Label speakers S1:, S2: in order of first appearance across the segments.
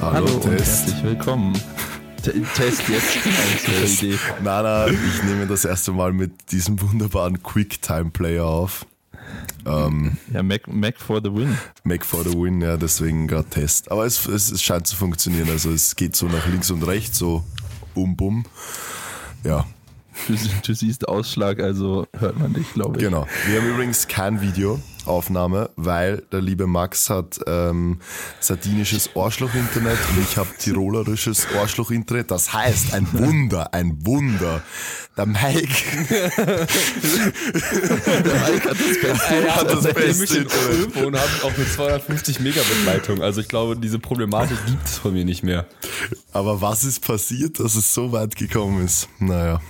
S1: Hallo, und
S2: Test.
S1: herzlich willkommen. Test jetzt. Idee.
S2: Nana, ich nehme das erste Mal mit diesem wunderbaren QuickTime-Player auf. Ähm,
S1: Ja, Mac, Mac for the win.
S2: Mac for the win, ja, deswegen gerade Test. Aber es, es, es scheint zu funktionieren. Also es geht so nach links und rechts, so bum bum. Ja,
S1: Du, du siehst Ausschlag, also hört man dich, glaube ich.
S2: genau. Wir haben übrigens kein Videoaufnahme, weil der liebe Max hat ähm, sardinisches Arschloch-Internet und ich habe tirolerisches Arschloch-Internet. Das heißt, ein Wunder, ein Wunder. Der Mike
S1: Der Mike hat das Beste.
S3: Ja,
S2: hat das beste
S3: ich. Telefon habe, auch mit 250 Megabit Leitung. Also ich glaube, diese Problematik gibt es von mir nicht mehr.
S2: Aber was ist passiert, dass es so weit gekommen ist? Naja,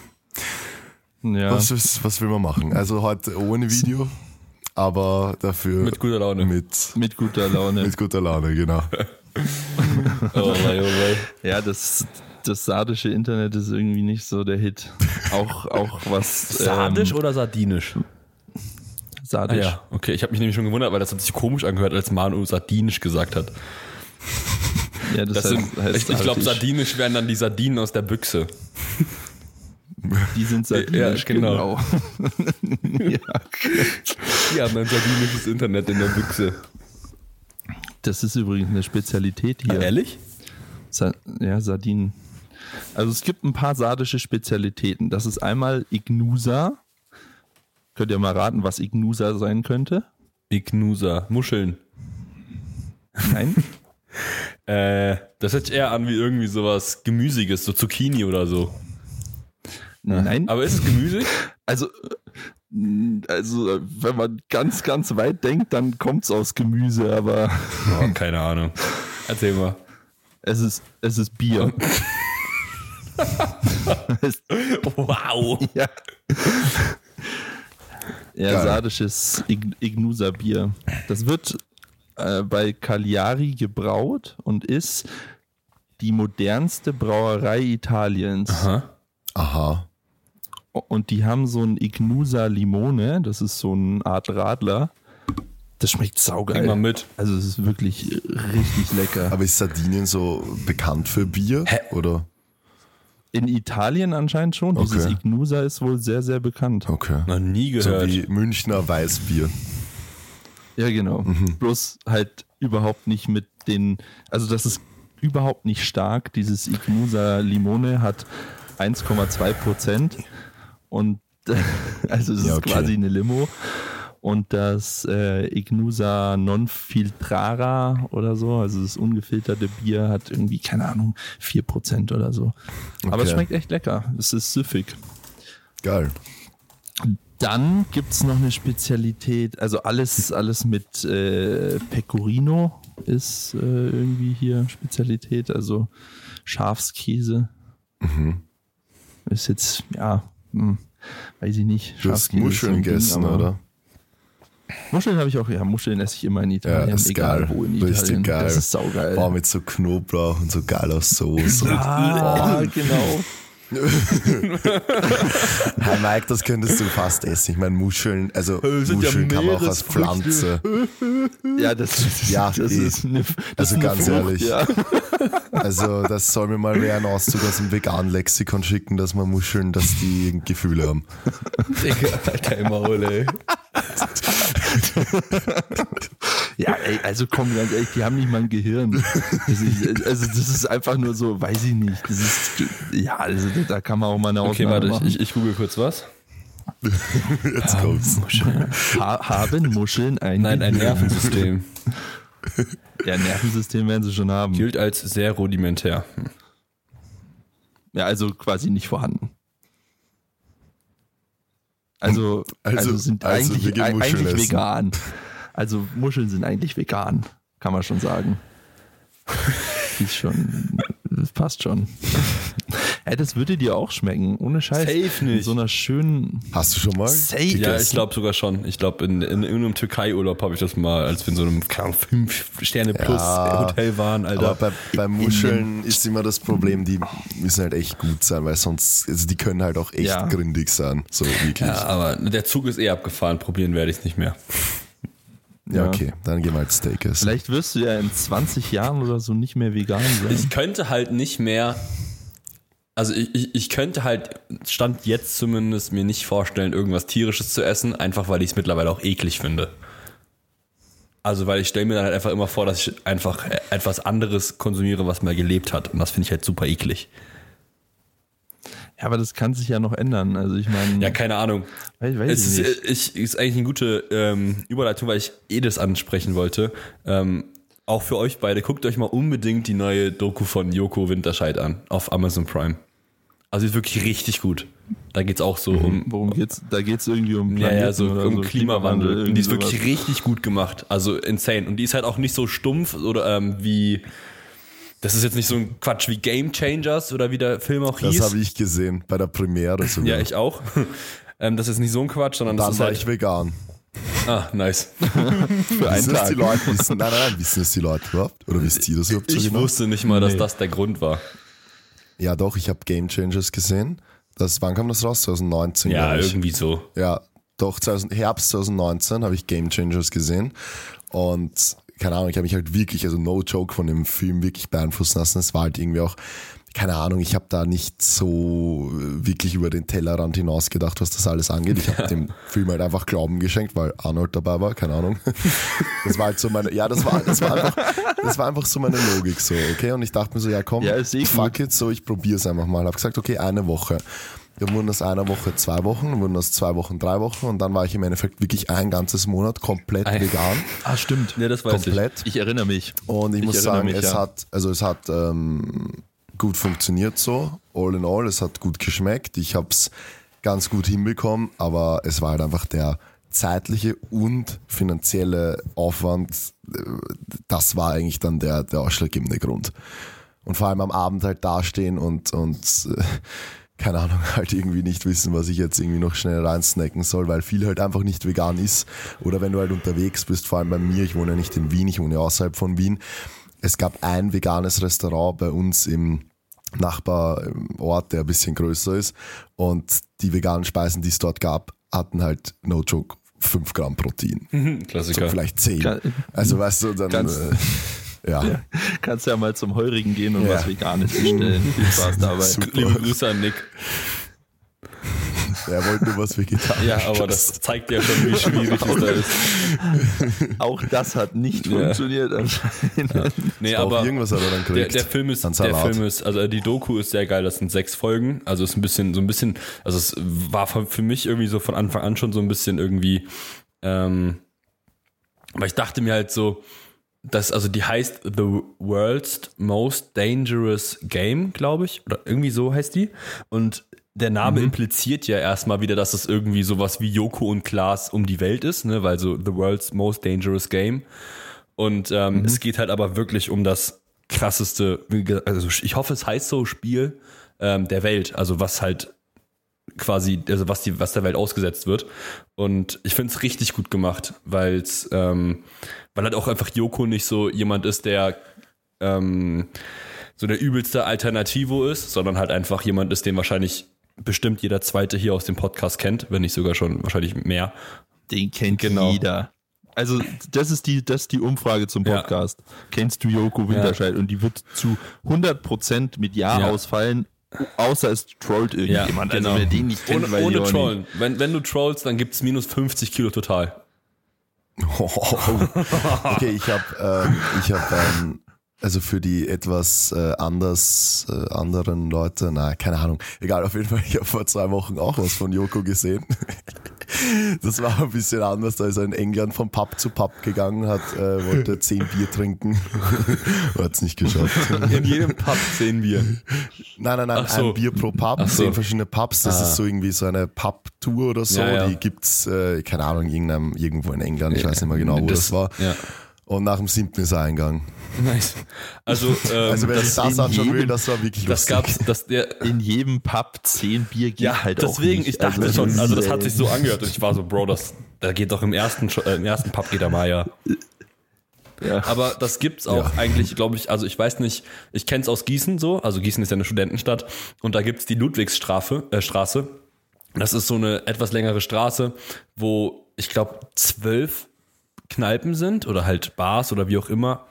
S1: Ja.
S2: was, ist, was will man machen? Also heute ohne Video, aber dafür
S3: Mit guter Laune.
S2: Mit,
S1: Mit guter Laune.
S2: mit guter Laune, genau.
S3: Oh, wei, oh, wei.
S1: ja, das, das sardische Internet ist irgendwie nicht so der Hit. Auch, auch was.
S3: Sardisch
S1: ähm,
S3: oder sardinisch?
S1: Sardisch.
S3: Ah, ja, okay. Ich habe mich nämlich schon gewundert, weil das hat sich komisch angehört, als Manu sardinisch gesagt hat.
S1: Ja, das,
S3: Das
S1: heißt,
S3: sind,
S1: heißt
S3: ich ich glaube, sardinisch wären dann die Sardinen aus der Büchse.
S1: Die sind sardinisch,
S3: Ja, genau.
S1: genau. ja.
S3: Die haben ein sardinisches Internet in der Büchse.
S1: Das ist übrigens eine Spezialität hier.
S3: Ehrlich?
S1: Sa ja, Sardinen. Also es gibt ein paar sardische Spezialitäten. Das ist einmal Ignusa. Könnt ihr mal raten, was Ignusa sein könnte?
S3: Ignusa. Muscheln.
S1: Nein?
S3: Äh, das hört sich eher an wie irgendwie sowas Gemüsiges, so Zucchini oder so.
S1: Nein.
S3: Aber ist es gemüsig?
S1: Also, äh, also wenn man ganz, ganz weit denkt, dann kommt es aus Gemüse, aber
S3: Oh, keine Ahnung. Erzähl mal.
S1: es ist, es ist Bier.
S3: Wow.
S1: ja. Ja, sardisches Ig Ignusa-Bier. Das wird äh, bei Cagliari gebraut und ist die modernste Brauerei Italiens.
S3: Aha.
S2: Aha.
S1: Und die haben so ein Ignusa Limone, das ist so eine Art Radler. Das schmeckt saugeil.
S3: Mal mit.
S1: Also es ist wirklich richtig lecker.
S2: Aber ist Sardinien so bekannt für Bier?
S3: Hä?
S2: Oder?
S1: In Italien anscheinend schon. Dieses
S2: Okay.
S1: Ignusa ist wohl sehr, sehr bekannt.
S2: Okay.
S3: Noch nie
S2: So
S3: gehört.
S2: wie Münchner Weißbier.
S1: Ja, genau. Bloß halt überhaupt nicht mit den, also das ist überhaupt nicht stark. Dieses Ignusa Limone hat 1,2 Prozent und also es
S2: Ja,
S1: ist
S2: okay.
S1: quasi eine Limo. Und das äh, Ignusa Non Filtrara oder so, also das ungefilterte Bier hat irgendwie, keine Ahnung, 4% oder so. Aber es
S2: Okay.
S1: schmeckt echt lecker. Es ist süffig.
S2: Geil.
S1: Dann gibt es noch eine Spezialität, also alles, alles mit äh, Pecorino ist äh, irgendwie hier Spezialität, also Schafskäse.
S2: Mhm.
S1: Ist jetzt, ja, hm, weiß ich nicht.
S2: Du hast
S1: ist
S2: Muscheln
S1: Ding,
S2: gegessen, oder?
S1: Muscheln habe ich auch, ja, Muscheln esse ich immer in Italien,
S2: Ja, ist
S1: egal
S2: geil.
S1: wo in Italien.
S2: geil.
S1: Das ist saugeil.
S2: Boah, mit so Knoblauch und so geiler Soße.
S1: ah, genau.
S2: Hey Mike, das könntest du fast essen. Ich meine, Muscheln, also
S3: ja
S2: Muscheln kann man auch als. Pflanze.
S1: Ja, das, das,
S2: Ja,
S1: das
S2: eh.
S1: ist eine, das
S2: Also
S1: ist
S2: ganz
S1: Frucht,
S2: ehrlich.
S1: Ja.
S2: Also, das soll mir mal wer einen Auszug aus dem veganen Lexikon schicken, dass man Muscheln, dass die Gefühle haben.
S3: Digga, Alter, im Maul, ey.
S1: Ja, ey, also komm, ganz ehrlich, die haben nicht mal ein Gehirn. Das ist, also das ist einfach nur so, weiß ich nicht. Das ist, ja, also da kann man auch mal eine
S3: Okay,
S1: Ausnahme
S3: warte,
S1: machen.
S3: ich, ich google kurz was.
S2: Jetzt kommt's.
S1: ha haben Muscheln ein
S3: Nein, ein? Nervensystem.
S1: Ja, Nervensystem werden sie schon haben.
S3: Gilt als sehr rudimentär.
S1: Ja, also quasi nicht vorhanden. Also, also,
S2: Also-
S1: sind
S2: also
S1: eigentlich, eigentlich
S2: Muscheln essen.
S1: vegan. Also Muscheln sind eigentlich vegan, kann man schon sagen. ist schon, das passt schon. Ey, das würde dir auch schmecken, ohne Scheiß.
S3: Safe nicht.
S1: In so einer schönen.
S2: Hast du schon mal?
S1: Safe.
S3: Ja, ich glaube sogar schon. Ich glaube, in, in irgendeinem Türkei-Urlaub habe ich das mal, als wir in so einem keine Ahnung, fünf Sterne plus
S2: Ja,
S3: Hotel waren, Alter.
S2: Aber bei, bei Muscheln ist immer das Problem, die müssen halt echt gut sein, weil sonst, also die können halt auch echt
S1: Ja.
S2: gründig sein. So wirklich.
S3: ja, aber der Zug ist eh abgefahren. Probieren werde ich es nicht mehr.
S2: Ja, okay, dann gehen wir halt Steak essen.
S1: Vielleicht wirst du ja in 20 Jahren oder so nicht mehr vegan sein.
S3: Ich könnte halt nicht mehr. Also ich, ich, ich könnte halt, stand jetzt zumindest, mir nicht vorstellen, irgendwas tierisches zu essen, einfach weil ich es mittlerweile auch eklig finde. Also weil ich stelle mir dann halt einfach immer vor, dass ich einfach etwas anderes konsumiere, was mal gelebt hat. Und das finde ich halt super eklig.
S1: Ja, aber das kann sich ja noch ändern. Also ich meine,
S3: Ja, keine Ahnung.
S1: weiß, weiß
S3: Es
S1: ich
S3: ist,
S1: nicht.
S3: ich, ist eigentlich eine gute ähm, Überleitung, weil ich eh das ansprechen wollte. Ähm, auch für euch beide, guckt euch mal unbedingt die neue Doku von Joko Winterscheid an auf Amazon Prime. Also die ist wirklich richtig gut. Da geht's auch so um,
S1: Worum geht's? Da geht's irgendwie um
S3: ja, ja,
S1: Planeten
S3: so um Klimawandel.
S1: irgendwie
S3: Und die ist
S1: sowas.
S3: wirklich richtig gut gemacht. Also insane. Und die ist halt auch nicht so stumpf oder ähm, wie. Das ist jetzt nicht so ein Quatsch wie Game Changers oder wie der Film auch
S2: Das
S3: hieß.
S2: habe ich gesehen bei der Premiere sogar.
S3: ja, ich auch. ähm, das ist nicht so ein Quatsch, sondern das
S2: Dann
S3: ist
S2: war
S3: halt.
S2: ich vegan.
S3: ah, nice.
S1: für einen
S2: Wissen das die
S1: Tag.
S2: Leute? Wissen, nein, nein, nein, wissen das die Leute überhaupt? Oder wisst ihr das überhaupt so
S3: Ich
S2: genau?
S3: wusste nicht mal, dass
S1: Nee.
S3: das der Grund war.
S2: Ja, doch, ich habe Game Changers gesehen. Das, wann kam das raus? 2019,
S3: Ja, irgendwie so.
S2: Ja, doch, 2000, Herbst 2019 habe ich Game Changers gesehen. Und keine Ahnung, ich habe mich halt wirklich, also no joke von dem Film wirklich beeinflussen lassen. Es war halt irgendwie auch, keine Ahnung, ich habe da nicht so äh, wirklich über den Tellerrand hinaus gedacht, was das alles angeht. Ich habe dem Film halt einfach Glauben geschenkt, weil Arnold dabei war, keine Ahnung. Das war halt so meine, ja, das war, das war einfach, das war einfach so meine Logik so, okay? Und ich dachte mir so, ja komm,
S1: Ja, eh
S2: fuck it, so, ich probiere es einfach mal. Hab gesagt, okay, eine Woche. Dann wurden das einer Woche zwei Wochen, dann wurden das zwei Wochen drei Wochen und dann war ich im Endeffekt wirklich ein ganzes Monat komplett
S3: Ein-
S2: vegan.
S1: Ah, stimmt.
S3: Ja, das weiß
S2: komplett.
S1: Ich erinnere mich.
S2: Und ich,
S1: Ich
S2: muss sagen,
S1: mich,
S2: es
S1: ja.
S2: hat, also es hat ähm, gut funktioniert so, all in all, es hat gut geschmeckt. Ich habe es ganz gut hinbekommen, aber es war halt einfach der zeitliche und finanzielle Aufwand, äh, das war eigentlich dann der, der ausschlaggebende Grund. Und vor allem am Abend halt dastehen und, und äh, keine Ahnung, halt irgendwie nicht wissen, was ich jetzt irgendwie noch schnell reinsnacken soll, weil viel halt einfach nicht vegan ist. Oder wenn du halt unterwegs bist, vor allem bei mir, ich wohne ja nicht in Wien, ich wohne außerhalb von Wien. Es gab ein veganes Restaurant bei uns im Nachbarort, der ein bisschen größer ist. Und die veganen Speisen, die es dort gab, hatten halt, no joke, 5 Gramm Protein. So
S3: Klassiker.
S2: vielleicht 10.
S1: Kann-
S2: Also weißt du, dann,
S1: Ganz-
S2: äh, ja.
S1: Kannst ja mal zum Heurigen gehen und
S2: Ja.
S1: was Veganes bestellen. Viel Spaß dabei.
S2: Super.
S3: Liebe Grüße an Nick.
S2: Er wollte nur was Vegetarisches.
S3: Ja, aber das zeigt ja schon, wie schwierig es da ist.
S1: Auch das hat nicht
S3: Ja.
S1: funktioniert anscheinend.
S3: Nee,
S2: Auch
S3: aber
S2: irgendwas hat er dann
S3: der,
S2: gekriegt.
S3: der Film ist, der. Film ist, also die Doku ist sehr geil. Das sind sechs Folgen. Also ist ein bisschen, so ein bisschen, also es war für mich irgendwie so von Anfang an schon so ein bisschen irgendwie, ähm, weil ich dachte mir halt so, dass, also die heißt The World's Most Dangerous Game, glaube ich. Oder irgendwie so heißt die. Und der Name impliziert ja erstmal wieder, dass es irgendwie sowas wie Joko und Klaas um die Welt ist, ne? Weil so The World's Most Dangerous Game. Und ähm, es geht halt aber wirklich um das krasseste, also ich hoffe, es heißt so Spiel ähm, der Welt, also was halt quasi, also was die, was der Welt ausgesetzt wird. Und ich finde es richtig gut gemacht, weil's, ähm, weil halt auch einfach Joko nicht so jemand ist, der ähm, so der übelste Alternativo ist, sondern halt einfach jemand ist, den wahrscheinlich bestimmt jeder zweite hier aus dem Podcast kennt, wenn nicht sogar schon wahrscheinlich mehr.
S1: Den kennt
S3: Genau.
S1: jeder. Also, das ist die, das ist die Umfrage zum
S3: Ja.
S1: Podcast. Kennst du Joko Winterscheid? Und die wird zu 100% mit Ja,
S3: Ja.
S1: ausfallen, außer es trollt irgendjemand. Also, wer den nicht kennt,
S3: ohne ohne Trollen. Wenn, wenn du trollst, dann gibt's minus 50 Kilo total.
S2: okay, ich habe ähm, ich hab, ähm, also für die etwas äh, anders äh, anderen Leute, na keine Ahnung, egal, auf jeden Fall, ich habe vor zwei Wochen auch was von Joko gesehen. Das war ein bisschen anders, da ist er in England von Pub zu Pub gegangen, hat äh, wollte zehn Bier trinken, hat es nicht geschafft.
S3: In jedem Pub sehen wir.
S2: Nein, nein, nein,
S3: so.
S2: ein Bier pro Pub,
S3: so.
S2: zehn verschiedene Pubs. Das
S3: Ah.
S2: ist so irgendwie so eine Pub-Tour oder so.
S3: Ja, ja.
S2: Die gibt's, äh, keine Ahnung, irgendeinem, irgendwo in England. Ich weiß nicht mehr genau, wo das, war.
S3: Ja.
S2: Und nach dem siebten ist er eingegangen.
S3: Nice. Also, ähm,
S2: Also wer sich
S3: das,
S2: anschauen will, das war wirklich
S3: das
S2: lustig.
S3: gab's, das, der,
S1: In jedem Pub 10 Bier geht
S3: ja,
S1: halt auch
S3: deswegen,
S1: nicht.
S3: ich dachte
S1: Also,
S3: schon, also das
S1: äh,
S3: hat sich so angehört und ich war so, Bro, das, da geht doch im ersten, äh, im ersten Pub geht der Maya.
S1: Ja.
S3: Aber das gibt's auch
S2: Ja.
S3: eigentlich, glaube ich, also ich weiß nicht, ich kenn's aus Gießen so, also Gießen ist ja eine Studentenstadt und da gibt's die Ludwigsstraße, äh, Straße. Das ist so eine etwas längere Straße, wo ich glaube zwölf Kneipen sind oder halt Bars oder wie auch immer.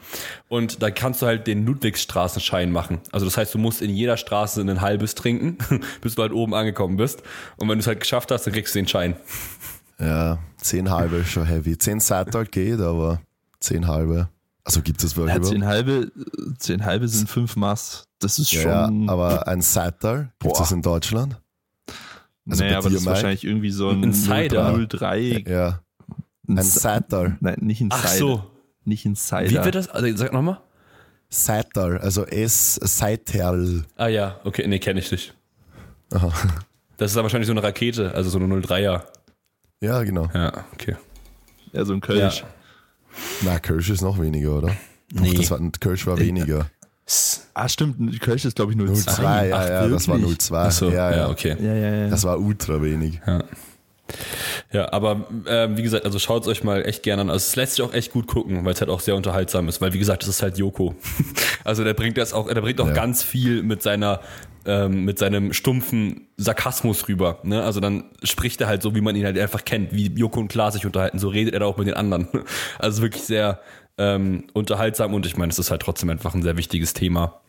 S3: Und da kannst du halt den Ludwigsstraßenschein machen. Also das heißt, du musst in jeder Straße ein halbes trinken, bis du halt oben angekommen bist. Und wenn du es halt geschafft hast, dann kriegst du den Schein.
S2: Ja, zehn halbe ist schon heavy. Zehn Seital geht, aber zehn halbe. Also gibt es wirklich
S1: Ja, zehn halbe, zehn halbe sind fünf Maß. Das ist
S2: Ja,
S1: schon.
S2: ja, aber ein Seital, gibt es in Deutschland? also
S1: nee, aber das ist
S2: Mike?
S1: wahrscheinlich irgendwie so ein
S3: Ein Cider.
S1: 03.
S2: Ja,
S1: ein
S2: Seital.
S1: Nein, nicht ein
S3: Ach so.
S1: Nicht ein Cider.
S3: Wie wird das? Also, sag nochmal.
S2: Seital, also S, Seital.
S3: Ah ja, okay, nee, kenne ich nicht.
S2: Aha.
S3: Das ist dann wahrscheinlich so eine Rakete, also so eine 03er.
S2: Ja, genau.
S3: Ja, okay.
S1: Ja, so ein Kölsch.
S3: Ja.
S2: Na, Kölsch ist noch weniger, oder?
S3: Nee.
S2: Doch, das war, Kölsch war weniger.
S1: Ah, stimmt. Kölsch ist, glaube ich, 02.
S2: 02, ja,
S1: Ach,
S2: ja, das war
S1: wirklich?
S2: 02.
S3: Achso,
S2: ja,
S3: ja,
S2: ja.
S3: okay.
S1: Ja, ja, ja.
S2: Das war ultra wenig.
S3: Ja, aber ähm, wie gesagt, also schaut es euch mal echt gerne an. Also es lässt sich auch echt gut gucken, weil es halt auch sehr unterhaltsam ist, weil wie gesagt, das ist halt Joko. also der bringt das auch, der bringt auch
S2: Ja.
S3: ganz viel mit seiner ähm, mit seinem stumpfen Sarkasmus rüber. Ne? Also dann spricht er halt so, wie man ihn halt einfach kennt, wie Joko und Klaas sich unterhalten. So redet er da auch mit den anderen. Also wirklich sehr ähm, unterhaltsam und ich meine, es ist halt trotzdem einfach ein sehr wichtiges Thema.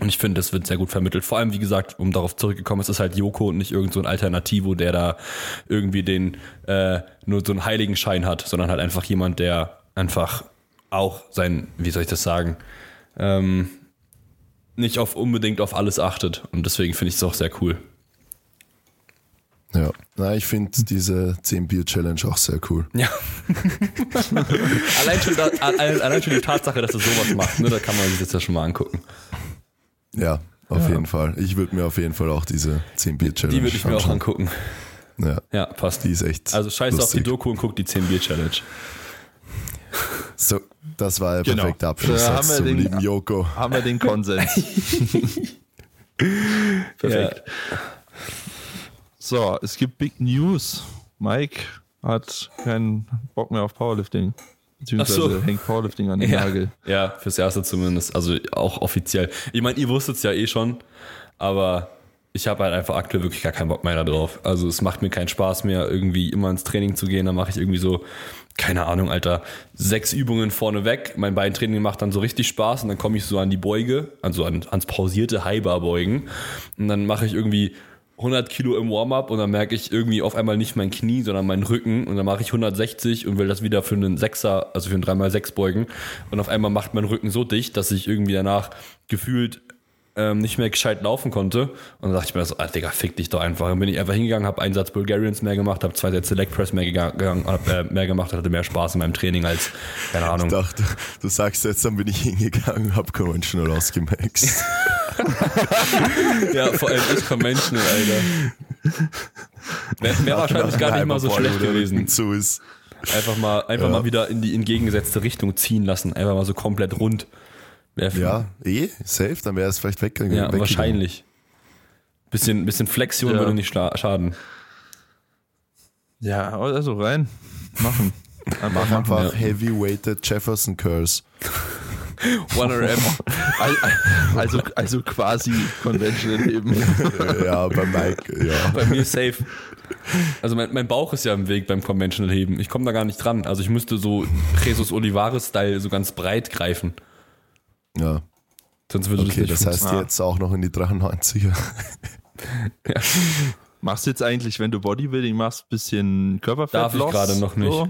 S3: Und ich finde, das wird sehr gut vermittelt. Vor allem, wie gesagt, um darauf zurückgekommen, es ist halt Joko und nicht irgend so ein Alternativo, der da irgendwie den äh, nur so einen Heiligenschein hat, sondern halt einfach jemand, der einfach auch sein, wie soll ich das sagen, ähm, nicht auf unbedingt auf alles achtet. Und deswegen finde ich es auch sehr cool.
S2: Ja. Na, ich finde diese 10 Bier Challenge auch sehr cool.
S3: Ja. allein, schon allein schon die Tatsache, dass er sowas macht, ne, da kann man sich das ja schon mal angucken.
S2: Ja, auf jeden Fall. Ich würde mir auf jeden Fall auch diese 10 Bier Challenge
S3: Die würde ich mir auch
S2: anschauen.
S3: angucken.
S2: Ja,
S3: Ja, passt.
S2: die ist echt.
S3: Also scheiß auf die
S2: lustig.
S3: Doku und guck die 10 Bier Challenge.
S2: So, das war der
S1: Genau.
S2: perfekte
S1: Da haben wir
S2: zum
S1: den-
S2: lieben Joko.
S1: Haben wir den Konsens. Perfekt. So, es gibt Big News. Mike hat keinen Bock mehr auf Powerlifting. Beziehungsweise
S3: so.
S1: hängt Powerlifting an den
S3: Ja.
S1: Nagel.
S3: ja, fürs Erste zumindest. Also auch offiziell. Ich meine, ihr wusstet es ja eh schon, aber ich habe halt einfach aktuell wirklich gar keinen Bock mehr darauf. Also es macht mir keinen Spaß mehr, irgendwie immer ins Training zu gehen. Da mache ich irgendwie so, keine Ahnung, Alter, sechs Übungen vorne weg. Mein Beintraining macht dann so richtig Spaß und dann komme ich so an die Beuge, also an, ans pausierte Highbar-Beugen. Und dann mache ich irgendwie 100 Kilo im Warm-up und dann merke ich irgendwie auf einmal nicht mein Knie, sondern meinen Rücken und dann mache ich 160 und will das wieder für einen Sechser, also für einen 3x6 beugen. Und auf einmal macht mein Rücken so dicht, dass ich irgendwie danach gefühlt ähm, nicht mehr gescheit laufen konnte und dann dachte ich mir so, ah, Digga, fick dich doch einfach. Dann bin ich einfach hingegangen, habe einen Satz Bulgarians mehr gemacht, habe zwei Sätze Leg Press mehr, gegangen, hab, äh, mehr gemacht hatte mehr Spaß in meinem Training als, keine Ahnung.
S2: Ich dachte, du sagst jetzt, dann bin ich hingegangen, hab conventional ausgemaxt.
S3: Ja, vor allem ich Conventional, Alter. Wäre wär wahrscheinlich gar nicht mal so schlecht gewesen.
S2: Zu ist.
S3: Einfach mal, einfach
S2: Ja.
S3: mal wieder in die entgegengesetzte Richtung ziehen lassen. Einfach mal so komplett rund.
S2: Ja, eh, safe, dann wäre es vielleicht weggegangen.
S3: ja
S2: weggegangen.
S3: wahrscheinlich. Bisschen, bisschen Flexion
S1: Ja.
S3: würde nicht schaden.
S1: Ja, also rein. Machen. Einfach
S2: Mach
S1: machen.
S2: einfach
S3: ja.
S2: Heavy-Weighted Jefferson Curls.
S3: One RM.
S1: Al- Also, also quasi conventional eben.
S2: ja, bei Mike, ja.
S3: Bei mir safe. Also mein, mein Bauch ist ja im Weg beim Conventional Heben. Ich komme da gar nicht dran. Also ich müsste so Jesus Olivares-Style so ganz breit greifen.
S2: Ja,
S3: Sonst würde
S2: okay,
S3: das
S2: das heißt
S1: funktionieren.
S2: jetzt auch noch in die 93er.
S1: Machst du jetzt eigentlich, wenn du Bodybuilding machst, bisschen Körperfett?
S3: Darf ich gerade noch nicht.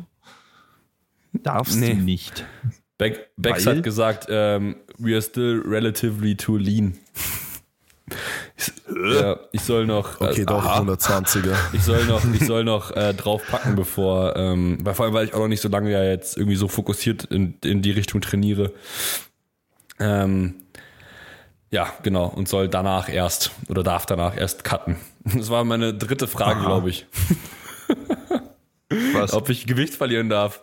S1: Darfst
S3: Nee.
S1: du nicht.
S3: Beck,
S1: Weil?
S3: hat gesagt, ähm, we are still relatively too lean. Ich, ja, ich soll noch,
S2: Okay,
S3: äh,
S2: doch,
S3: aha.
S2: 120er.
S3: ich soll noch, ich soll noch äh, draufpacken, bevor, ähm, weil vor allem, weil ich auch noch nicht so lange ja jetzt irgendwie so fokussiert in, in die Richtung trainiere. Ähm, ja, genau, und soll danach erst oder darf danach erst cutten. Das war meine dritte Frage, glaube ich,
S1: Was?
S3: ob ich Gewicht verlieren darf.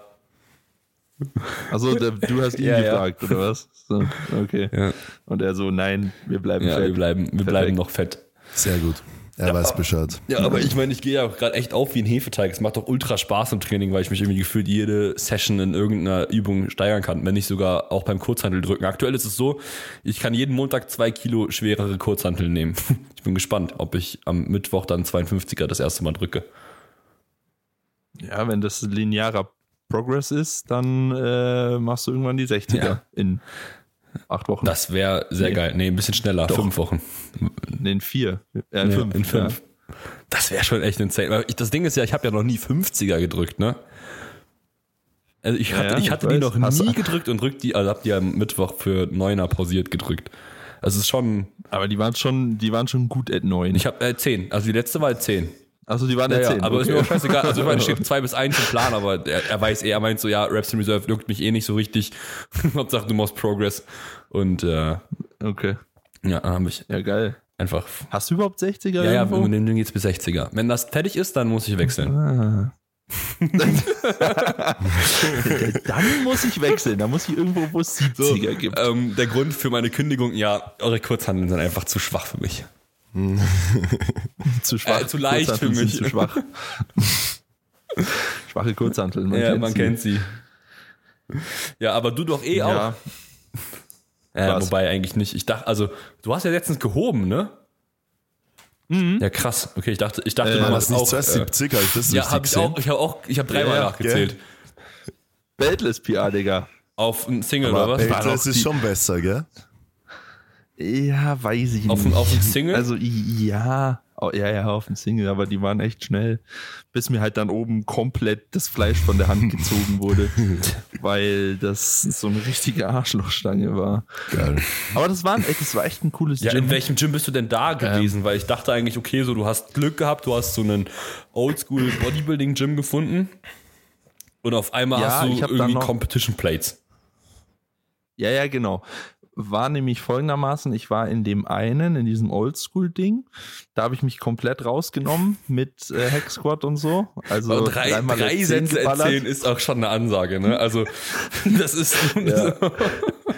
S1: Also du hast ihn
S3: Ja, ja.
S1: gefragt, oder was? So, okay.
S3: Ja,
S1: Und er so, nein, wir bleiben
S3: ja
S1: fett.
S3: wir bleiben, wir
S1: Perfekt.
S3: bleiben noch fett.
S2: Sehr gut. Er weiß Bescheid.
S3: Ja, aber ich meine, ich gehe ja auch gerade echt auf wie ein Hefeteig. Es macht doch ultra Spaß im Training, weil ich mich irgendwie gefühlt jede Session in irgendeiner Übung steigern kann, wenn nicht sogar auch beim Kurzhantel drücken. Aktuell ist es so, ich kann jeden Montag zwei Kilo schwerere Kurzhantel nehmen. Ich bin gespannt, ob ich am Mittwoch dann 52er das erste Mal drücke.
S1: Ja, wenn das linearer Progress ist, dann äh, machst du irgendwann die 60er
S3: Ja.
S1: in acht Wochen.
S3: Das wäre sehr
S1: Nee.
S3: geil. Nee, ein bisschen schneller, fünf Wochen.
S1: in vier. Äh, in
S3: Ja,
S1: fünf.
S3: in fünf. Das wäre schon echt insane. Weil ich, das Ding ist ja, ich habe ja noch nie 50er gedrückt, ne? Also ich
S1: Ja,
S3: hatte,
S1: ja,
S3: ich
S1: ich
S3: hatte die
S1: weiß.
S3: noch
S1: Hast-
S3: nie gedrückt und drückt die, also hab die am Mittwoch für Neuner pausiert gedrückt. Also es ist schon,
S1: Ja. Aber die waren schon, die waren schon gut at 9.
S3: ich habe äh, 10. Also die letzte war 10.
S1: also die waren
S3: Ja, ja,
S1: 10.
S3: aber ist
S1: okay.
S3: mir auch scheißegal. Also ich meine, steht 2 bis 1 im Plan, aber er, er weiß eh, er meint so, ja, Raps in Reserve juckt mich eh nicht so richtig. Hauptsache du machst Progress. Und äh,
S1: Okay.
S3: ja, dann habe ich
S1: Ja, geil.
S3: einfach.
S1: Hast du überhaupt 60er
S3: Ja, ja,
S1: irgendwo?
S3: mit dem Ding geht's bis 60er. Wenn das fertig ist, dann muss ich wechseln.
S1: Ah. Dann muss ich wechseln. Da muss ich irgendwo, wo es 70er gibt.
S3: Ähm, der Grund für meine Kündigung, ja, eure Kurzhandeln sind einfach zu schwach für mich.
S1: Zu schwach.
S3: äh, zu leicht für mich.
S1: Zu schwach. Schwache Kurzhanteln. Man
S3: ja,
S1: kennt
S3: man
S1: sie.
S3: kennt sie. Ja, aber du doch eh auch.
S1: Ja,
S3: Ja,
S1: Was?
S3: wobei eigentlich nicht. Ich dachte, also, du hast ja letztens gehoben, ne? Ja, krass. Okay, ich dachte, ich dachte,
S1: Äh,
S3: du hast
S2: das nicht
S3: auch.
S2: 270? Habe ich das
S3: ja, habe ich auch. Ich habe auch, ich habe dreimal
S1: Ja,
S3: nachgezählt.
S1: Beltless PR, Digga.
S3: Auf ein Single
S2: Aber
S3: oder was?
S2: Beltless ist
S1: die-
S2: schon besser, gell?
S1: Ja, weiß ich
S3: Auf,
S1: nicht.
S3: auf ein Single?
S1: Also ja, oh, ja, ja, auf dem Single, aber die waren echt schnell, bis mir halt dann oben komplett das Fleisch von der Hand gezogen wurde, weil das so eine richtige Arschlochstange war.
S2: Geil.
S1: Aber das war, echt, das war echt ein cooles
S3: ja,
S1: Gym.
S3: in welchem Gym bist du denn da gewesen? Weil ich dachte eigentlich, okay, so du hast Glück gehabt, du hast so einen Oldschool Bodybuilding Gym gefunden und auf einmal
S1: Ja,
S3: hast du
S1: ich hab dann
S3: irgendwie Competition Plates.
S1: Ja, ja, genau. War nämlich folgendermaßen, ich war in dem einen, in diesem Oldschool-Ding, da habe ich mich komplett rausgenommen mit äh, Hack Squad und so. Also
S3: Aber drei, drei Sätze
S1: geballert.
S3: erzählen ist auch schon eine Ansage, ne? Also, das ist.
S1: Ja.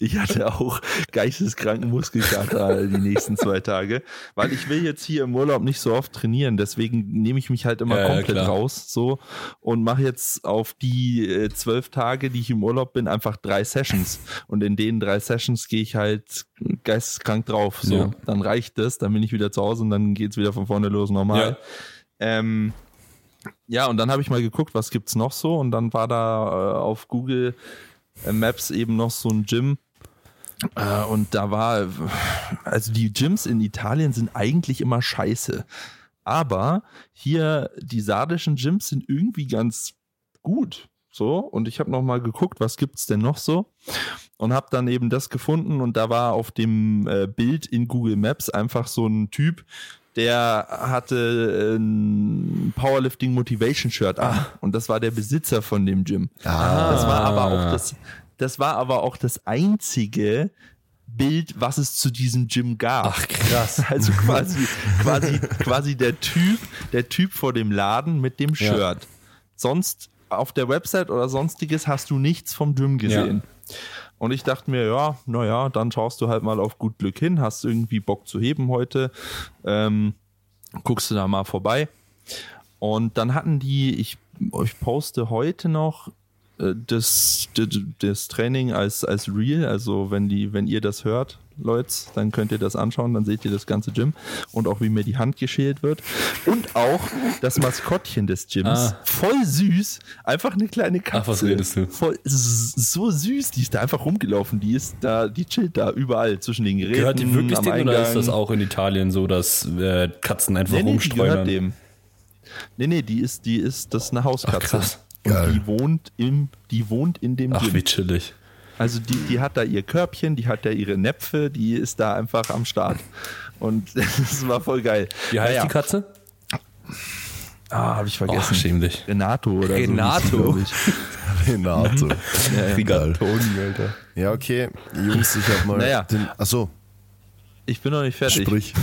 S1: Ich hatte auch geisteskranken Muskelkater die nächsten zwei Tage, weil ich will jetzt hier im Urlaub nicht so oft trainieren, deswegen nehme ich mich halt immer
S3: Ja, ja,
S1: komplett
S3: klar.
S1: raus so und mache jetzt auf die äh, zwölf Tage, die ich im Urlaub bin, einfach drei Sessions und in den drei Sessions gehe ich halt geisteskrank drauf. So,
S3: Ja.
S1: dann reicht das, dann bin ich wieder zu Hause und dann geht's wieder von vorne los normal. Ähm, ja, und dann habe ich mal geguckt, was gibt's noch so und dann war da äh, auf Google Maps eben noch so ein Gym. Äh, und da war, also die Gyms in Italien sind eigentlich immer scheiße. Aber hier, die sardischen Gyms sind irgendwie ganz gut. So, und ich habe noch mal geguckt, was gibt's denn noch so? Und habe dann eben das gefunden und da war auf dem äh, Bild in Google Maps einfach so ein Typ, der hatte ein Powerlifting Motivation Shirt an und das war der Besitzer von dem Gym.
S2: Ah.
S1: Das war aber auch das, das war aber auch das einzige Bild, was es zu diesem Gym gab.
S3: Ach, krass.
S1: Also quasi, quasi, quasi der Typ, der Typ vor dem Laden mit dem
S3: Ja.
S1: Shirt. Sonst auf der Website oder sonstiges hast du nichts vom Gym gesehen. Und ich dachte mir, ja, naja, dann schaust du halt mal auf gut Glück hin, hast irgendwie Bock zu heben heute, ähm, guckst du da mal vorbei. Und dann hatten die, ich, ich poste heute noch äh, das, das, das Training als, als Real, also wenn die, wenn ihr das hört, Leute, dann könnt ihr das anschauen, dann seht ihr das ganze Gym und auch wie mir die Hand geschält wird. Und auch das Maskottchen des Gyms.
S3: Ah.
S1: Voll süß. Einfach eine kleine Katze.
S3: Ach, was redest du?
S1: Voll, so süß, die ist da einfach rumgelaufen. Die ist da, die chillt da überall zwischen den Geräten.
S3: Gehört die wirklich
S1: am
S3: denen oder ist das
S1: Eingang.
S3: auch in Italien so, dass äh, Katzen einfach
S1: Nee, nee, die gehört dem. Nee, nee, die ist, die ist, das ist eine Hauskatze.
S3: Ach, krass.
S1: Und
S2: Geil.
S1: die wohnt im, die wohnt in dem
S3: Ach,
S1: Gym.
S3: wie chillig.
S1: Also die, die hat da ihr Körbchen, die hat da ihre Näpfe, die ist da einfach am Start. Und das war voll geil.
S3: Wie heißt
S1: Naja.
S3: die Katze?
S1: Ah, habe ich
S3: Oh,
S1: vergessen.
S3: schäm dich.
S1: Renato oder
S3: Renato.
S1: so.
S2: Renato.
S1: ich. ja, ja.
S3: Toni, Alter.
S2: Ja, okay. Jungs, ich habe mal
S1: Naja.
S2: den. Achso,
S1: Ich bin noch nicht fertig.
S2: sprich.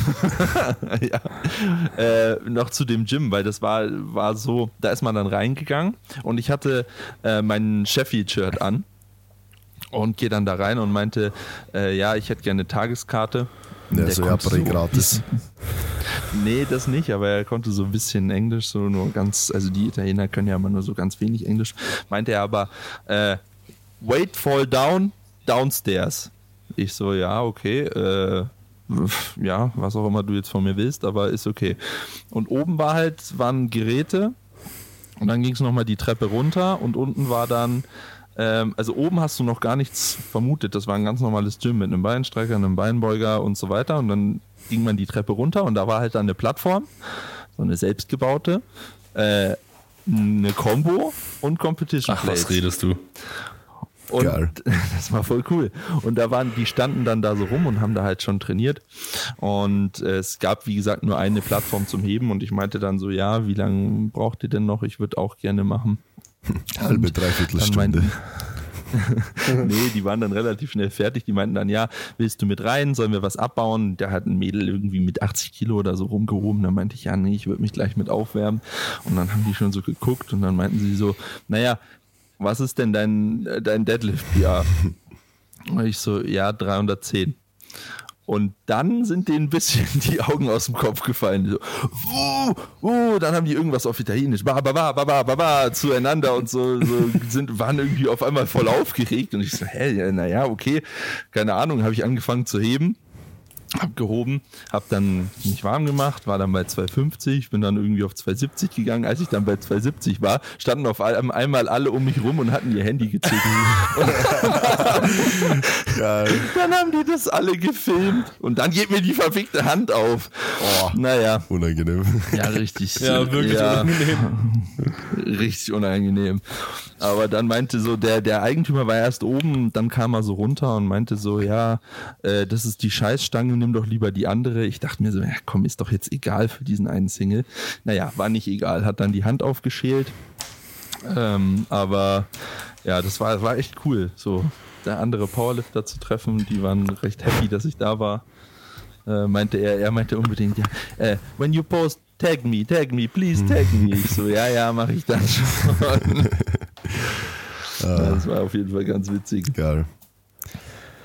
S1: ja. äh, noch zu dem Gym, weil das war, war so, da ist man dann reingegangen und ich hatte äh, mein Sheffield-Shirt an und gehe dann da rein und meinte, äh, ja, ich hätte gerne eine Tageskarte.
S2: Ja,
S1: Der
S2: so, ja, Brei gratis.
S1: Nee, das nicht, aber er konnte so ein bisschen Englisch, so nur ganz, also die Italiener können ja immer nur so ganz wenig Englisch. Meinte er aber, äh, wait, fall down, downstairs. Ich so, ja, okay, äh, ja, was auch immer du jetzt von mir willst, aber ist okay. Und oben war halt, waren Geräte Und dann ging es nochmal die Treppe runter und unten war dann, ähm, also oben hast du noch gar nichts vermutet. Das war ein ganz normales Gym mit einem Beinstrecker, einem Beinbeuger und so weiter. Und dann ging man die Treppe runter und da war halt dann eine Plattform, so eine selbstgebaute, äh, eine Combo und Competition
S3: Ach, was
S1: Plates.
S3: redest du?
S1: Und
S2: Geil.
S1: das war voll cool. Und da waren, die standen dann da so rum und haben da halt schon trainiert. Und äh, es gab, wie gesagt, nur eine Plattform zum Heben. Und ich meinte dann so, ja, wie lange braucht ihr denn noch? Ich würde auch gerne machen.
S2: Halbe,
S1: Und
S2: dreiviertel Stunde.
S1: nee, die waren dann relativ schnell fertig. Die meinten dann, ja, willst du mit rein? Sollen wir was abbauen? Der hat ein Mädel irgendwie mit 80 Kilo oder so rumgehoben. Da meinte ich, ja, nee, ich würde mich gleich mit aufwärmen. Und dann haben die schon so geguckt und dann meinten sie so, naja, was ist denn dein, äh, dein Deadlift, ja? Und ich so, ja, 310. Und dann sind denen ein bisschen die Augen aus dem Kopf gefallen. So, uh, uh, dann haben die irgendwas auf Italienisch, ba, ba, ba, ba, ba, ba, ba, zueinander und so, so sind, waren irgendwie auf einmal voll aufgeregt. Und ich so, hä, ja, naja, okay, keine Ahnung, habe ich angefangen zu heben. Hab gehoben, hab dann mich warm gemacht, war dann bei 250, bin dann irgendwie auf 270 gegangen. Als ich dann bei 270 war, standen auf ein- einmal alle um mich rum und hatten ihr Handy gezückt.
S2: Geil.
S1: Dann haben die das alle gefilmt und dann geht mir die verfickte Hand auf.
S2: Oh.
S1: Naja,
S2: Unangenehm.
S1: ja, richtig.
S3: Ja, wirklich
S1: ja,
S3: unangenehm.
S1: richtig unangenehm. Aber dann meinte so, der, der Eigentümer war erst oben, dann kam er so runter und meinte so, ja, äh, das ist die Scheißstange, nimm doch lieber die andere. Ich dachte mir so, ja komm, ist doch jetzt egal für diesen einen Single. Naja, war nicht egal, hat dann die Hand aufgeschält. Ähm, aber ja, das war, war echt cool, so der andere Powerlifter zu treffen. Die waren recht happy, dass ich da war. Äh, meinte er, er meinte unbedingt, ja, äh, when you post, tag me, tag me, please tag me. Ich so, ja, ja, mache ich dann schon. ja, das war auf jeden Fall ganz witzig.
S2: Geil.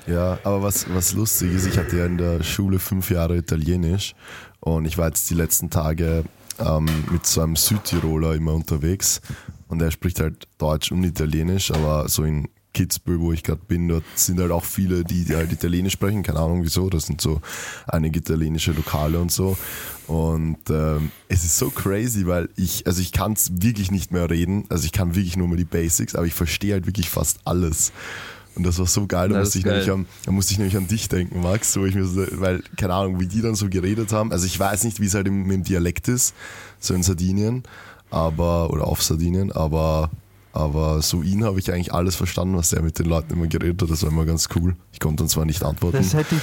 S2: Ja, aber was, was lustig ist, ich hatte ja in der Schule fünf Jahre Italienisch und ich war jetzt die letzten Tage ähm, mit so einem Südtiroler immer unterwegs und er spricht halt Deutsch und Italienisch, aber so in Kitzbühel, wo ich gerade bin, dort sind halt auch viele, die, die halt Italienisch sprechen, keine Ahnung wieso, das sind so einige italienische Lokale und so und ähm, es ist so crazy, weil ich, also ich kann es wirklich nicht mehr reden, also ich kann wirklich nur mal die Basics, aber ich verstehe halt wirklich fast alles. Und das war so geil, da musste, ich nämlich
S1: geil.
S2: an, da musste ich nämlich an dich denken, Max, wo ich mir so, weil, keine Ahnung, wie die dann so geredet haben. Also ich weiß nicht, wie es halt im, im Dialekt ist, so in Sardinien, aber, oder auf Sardinien, aber, aber so ihn habe ich eigentlich alles verstanden, was der mit den Leuten immer geredet hat. Das war immer ganz cool. Ich konnte dann zwar nicht antworten.
S1: Das hätte ich.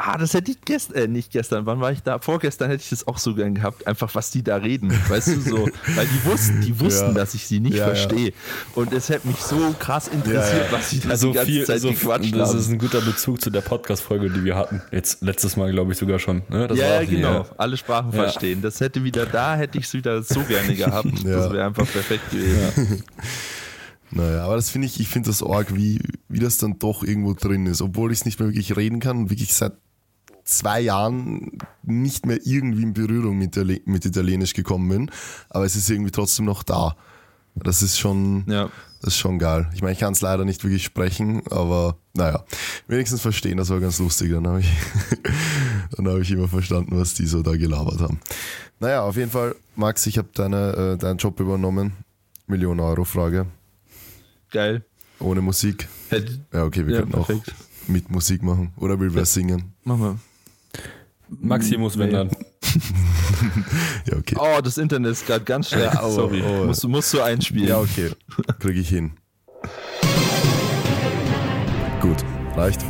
S1: Ah, das hätte ich gestern, äh, nicht gestern, wann war ich da? Vorgestern hätte ich das auch so gern gehabt, einfach was die da reden, weißt du, so, weil die wussten, die wussten,
S2: Ja.
S1: dass ich sie nicht
S2: Ja, ja.
S1: verstehe. Und es hätte mich so krass interessiert,
S2: Ja, ja.
S1: was sie da
S3: Also
S1: die ganze
S3: viel,
S1: Zeit
S3: also
S1: gequatscht
S3: das
S1: haben.
S3: ist ein guter Bezug zu der Podcast-Folge, die wir hatten. Jetzt letztes Mal, glaube ich, sogar schon. Ne? Das
S1: ja, ja, genau.
S3: ja.
S1: Alle Sprachen
S3: Ja.
S1: verstehen. Das hätte wieder da, hätte ich es wieder so gerne gehabt.
S2: Ja.
S1: Das wäre einfach perfekt gewesen.
S2: Naja, aber das finde ich, ich finde das arg, wie, wie das dann doch irgendwo drin ist. Obwohl ich es nicht mehr wirklich reden kann und wirklich seit zwei Jahren nicht mehr irgendwie in Berührung mit, Itali- mit Italienisch gekommen bin. Aber es ist irgendwie trotzdem noch da. Das ist schon,
S1: Ja.
S2: das ist schon geil. Ich meine, ich kann es leider nicht wirklich sprechen, aber naja, wenigstens verstehen, das war ganz lustig. Dann habe ich, dann habe ich immer verstanden, was die so da gelabert haben. Naja, auf jeden Fall, Max, ich habe deine, äh, deinen Job übernommen. Million Euro Frage.
S1: Geil.
S2: Ohne Musik.
S1: Hätte,
S2: Ja, okay, wir
S1: Ja,
S2: könnten auch
S1: perfekt.
S2: mit Musik machen. Oder will wer singen?
S1: mach mal.
S3: Maximus, wenn
S1: Nee.
S3: dann.
S2: Ja, okay.
S1: Oh, das Internet ist gerade ganz schlecht.
S2: Ja, oh,
S1: Sorry.
S2: oh.
S1: Musst, du- musst du einspielen.
S2: Ja, okay. Kriege ich hin. Gut, reicht.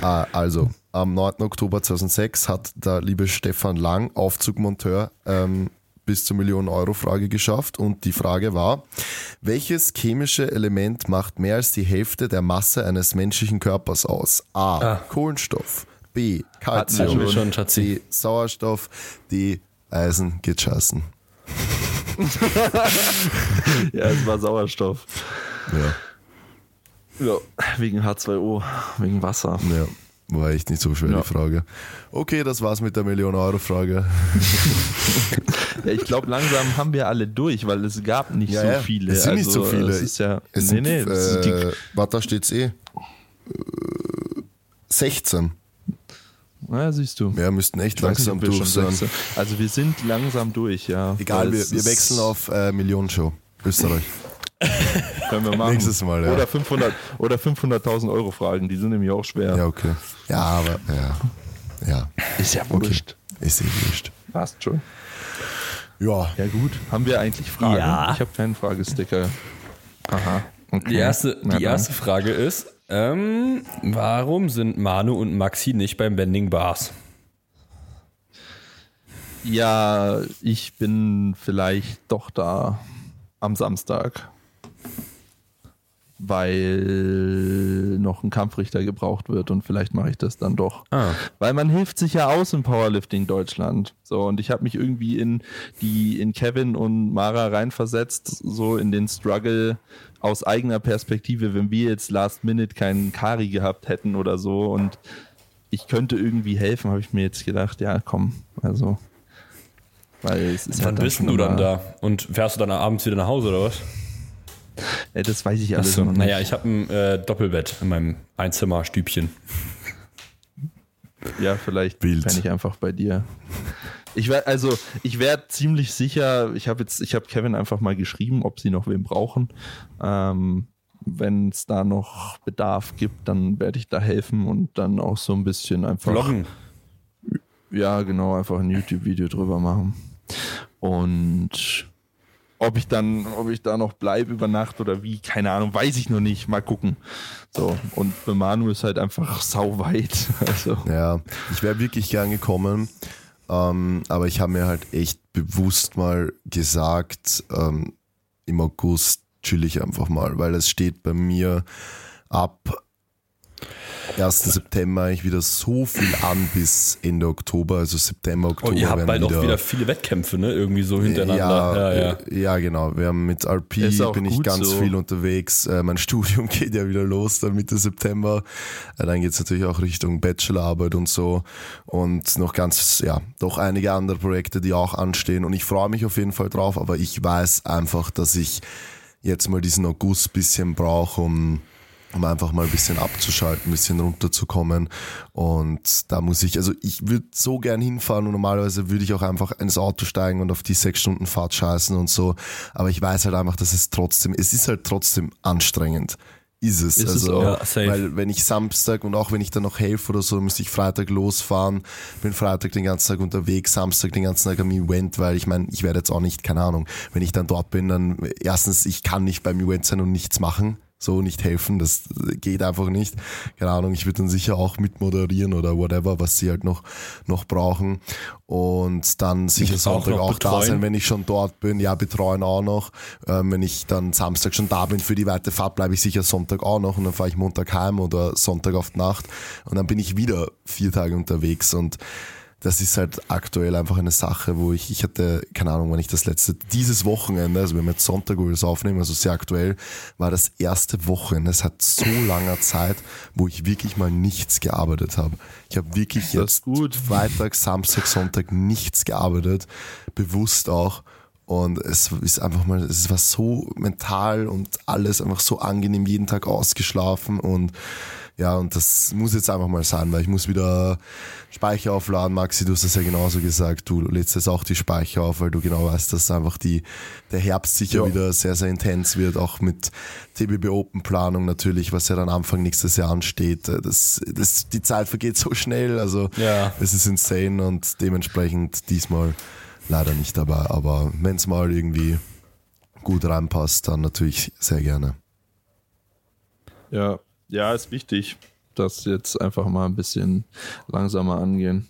S2: Ah, also, am 9. Oktober 2006 hat der liebe Stefan Lang, Aufzugmonteur, ähm, bis zur Millionen-Euro-Frage geschafft. Und die Frage war, welches chemische Element macht mehr als die Hälfte der Masse eines menschlichen Körpers aus? A.
S3: Ah.
S2: Kohlenstoff. B. Calcium.
S3: schon.
S2: C. Sauerstoff. D. Eisen. Geht.
S1: Ja, es war Sauerstoff.
S2: Ja.
S1: Ja, wegen H2O, wegen Wasser.
S2: Ja, war echt nicht so schwer
S1: Ja.
S2: die Frage. Okay, das war's mit der Million-Euro-Frage.
S1: Ja, ich glaube, langsam haben wir alle durch, weil es gab nicht
S2: Ja,
S1: so viele.
S2: Es sind nicht
S1: also,
S2: so viele.
S1: Es ist ja,
S2: Es
S1: nee,
S2: sind,
S1: nee, sind die,
S2: äh, warte, da steht's eh. Äh, 16.
S1: ja, siehst du.
S2: Ja, müssten echt
S1: Ich nicht,
S2: langsam
S1: wir
S2: durch sein.
S1: sechste- Also wir sind langsam durch, ja.
S2: Egal, wir, wir wechseln auf äh, Millionenshow. Österreich.
S1: Können wir machen.
S2: Nächstes Mal, ja.
S1: Oder 500 oder 500.000 Euro Fragen, die sind nämlich auch schwer.
S2: Ja, okay. Ja, aber, ja. Ja,
S1: Ist ja wurscht.
S2: ist eh wurscht.
S1: Passt schon.
S2: Ja,
S1: Ja gut. Haben wir eigentlich Fragen?
S3: Ja.
S1: Ich habe keinen Fragesticker. Aha. Okay.
S3: Die erste,
S1: Na
S3: die erste Frage ist, ähm, warum sind Manu und Maxi nicht beim Bending Bars?
S1: Ja, ich bin vielleicht doch da am Samstag. Weil noch ein Kampfrichter gebraucht wird und vielleicht mache ich das dann doch.
S3: Ah.
S1: Weil man hilft sich ja aus im Powerlifting Deutschland. So, und ich habe mich irgendwie in die, in Kevin und Mara reinversetzt, so in den Struggle aus eigener Perspektive, wenn wir jetzt last minute keinen Kari gehabt hätten oder so und ich könnte irgendwie helfen, habe ich mir jetzt gedacht, ja, komm, also. Weil es ist
S3: Wann
S1: halt dann
S3: bist du dann da? Und fährst du dann abends wieder nach Hause oder was?
S1: Äh, das weiß ich alles
S3: Achso,
S1: noch nicht.
S3: naja, ich habe ein äh, Doppelbett in meinem Einzimmerstübchen.
S1: Ja, vielleicht bin ich einfach bei dir. Ich werde also, ich werde ziemlich sicher. Ich habe jetzt, ich habe Kevin einfach mal geschrieben, ob sie noch wen brauchen. Ähm, Wenn es da noch Bedarf gibt, dann werde ich da helfen und dann auch so ein bisschen einfach.
S3: Vloggen.
S1: Ja, genau, einfach ein YouTube-Video drüber machen. Und ob ich dann, ob ich da noch bleibe über Nacht oder wie, keine Ahnung, weiß ich noch nicht. Mal gucken. So, und bei Manu ist halt einfach sau weit. Also.
S2: Ja, ich wäre wirklich gern gekommen, ähm, aber ich habe mir halt echt bewusst mal gesagt, ähm, im August chill ich einfach mal, weil es steht bei mir ab 1. September eigentlich wieder so viel an bis Ende Oktober, also September,
S3: Oh,
S2: Oktober.
S3: ihr habt
S2: werden
S3: bald auch wieder viele Wettkämpfe, ne? Irgendwie so hintereinander.
S2: Ja,
S3: Ja, ja.
S2: ja, genau. Wir haben mit RP bin ich ganz
S1: so.
S2: viel unterwegs. Äh, mein Studium geht ja wieder los dann Mitte September. Äh, dann geht's natürlich auch Richtung Bachelorarbeit und so. Und noch ganz, ja, doch einige andere Projekte, die auch anstehen. Und ich freue mich auf jeden Fall drauf, aber ich weiß einfach, dass ich jetzt mal diesen August bisschen brauche, um um einfach mal ein bisschen abzuschalten, ein bisschen runterzukommen. Und da muss ich, also ich würde so gern hinfahren und normalerweise würde ich auch einfach ins Auto steigen und auf die sechs Stunden Fahrt scheißen und so. Aber ich weiß halt einfach, dass es trotzdem, es ist halt trotzdem anstrengend. Ist es.
S1: Ist es
S2: also,
S1: auch.
S3: Ja,
S2: weil wenn ich Samstag und auch wenn ich dann noch helfe oder so, müsste ich Freitag losfahren, bin Freitag den ganzen Tag unterwegs, Samstag den ganzen Tag am Event, weil ich meine, ich werde jetzt auch nicht, keine Ahnung, wenn ich dann dort bin, dann erstens, ich kann nicht beim Event sein und nichts machen, so nicht helfen, das geht einfach nicht. Keine Ahnung, ich würde dann sicher auch mitmoderieren oder whatever, was sie halt noch, noch brauchen. Und dann sicher
S3: Auch
S2: Sonntag
S3: noch
S2: auch, da sein, wenn ich schon dort bin. Ja, betreuen auch noch. Ähm, wenn ich dann Samstag schon da bin für die weite Fahrt, bleibe ich sicher Sonntag auch noch und dann fahre ich Montag heim oder Sonntag auf die Nacht und dann bin ich wieder vier Tage unterwegs und das ist halt aktuell einfach eine Sache, wo ich, ich hatte, keine Ahnung, wann ich das letzte, dieses Wochenende, also wir haben jetzt Sonntag, wo wir das aufnehmen, also sehr aktuell, war das erste Wochenende seit so langer Zeit, wo ich wirklich mal nichts gearbeitet habe. Ich habe wirklich
S1: ist
S2: jetzt
S1: gut.
S2: Freitag, Samstag, Sonntag nichts gearbeitet, bewusst auch. Und es ist einfach mal, es war so mental und alles einfach so angenehm, jeden Tag ausgeschlafen und ja, und das muss jetzt einfach mal sein, weil ich muss wieder Speicher aufladen. Maxi, du hast es ja genauso gesagt, du lädst jetzt auch die Speicher auf, weil du genau weißt, dass einfach die, der Herbst sicher
S1: Ja.
S2: wieder sehr, sehr intens wird, auch mit TBB Open Planung natürlich, was ja dann Anfang nächstes Jahr ansteht. Das, das, die Zeit vergeht so schnell, also
S3: Ja.
S2: es ist insane und dementsprechend diesmal leider nicht dabei. Aber wenn es mal irgendwie gut reinpasst, dann natürlich sehr gerne.
S1: Ja, ja, ist wichtig, dass jetzt einfach mal ein bisschen langsamer angehen.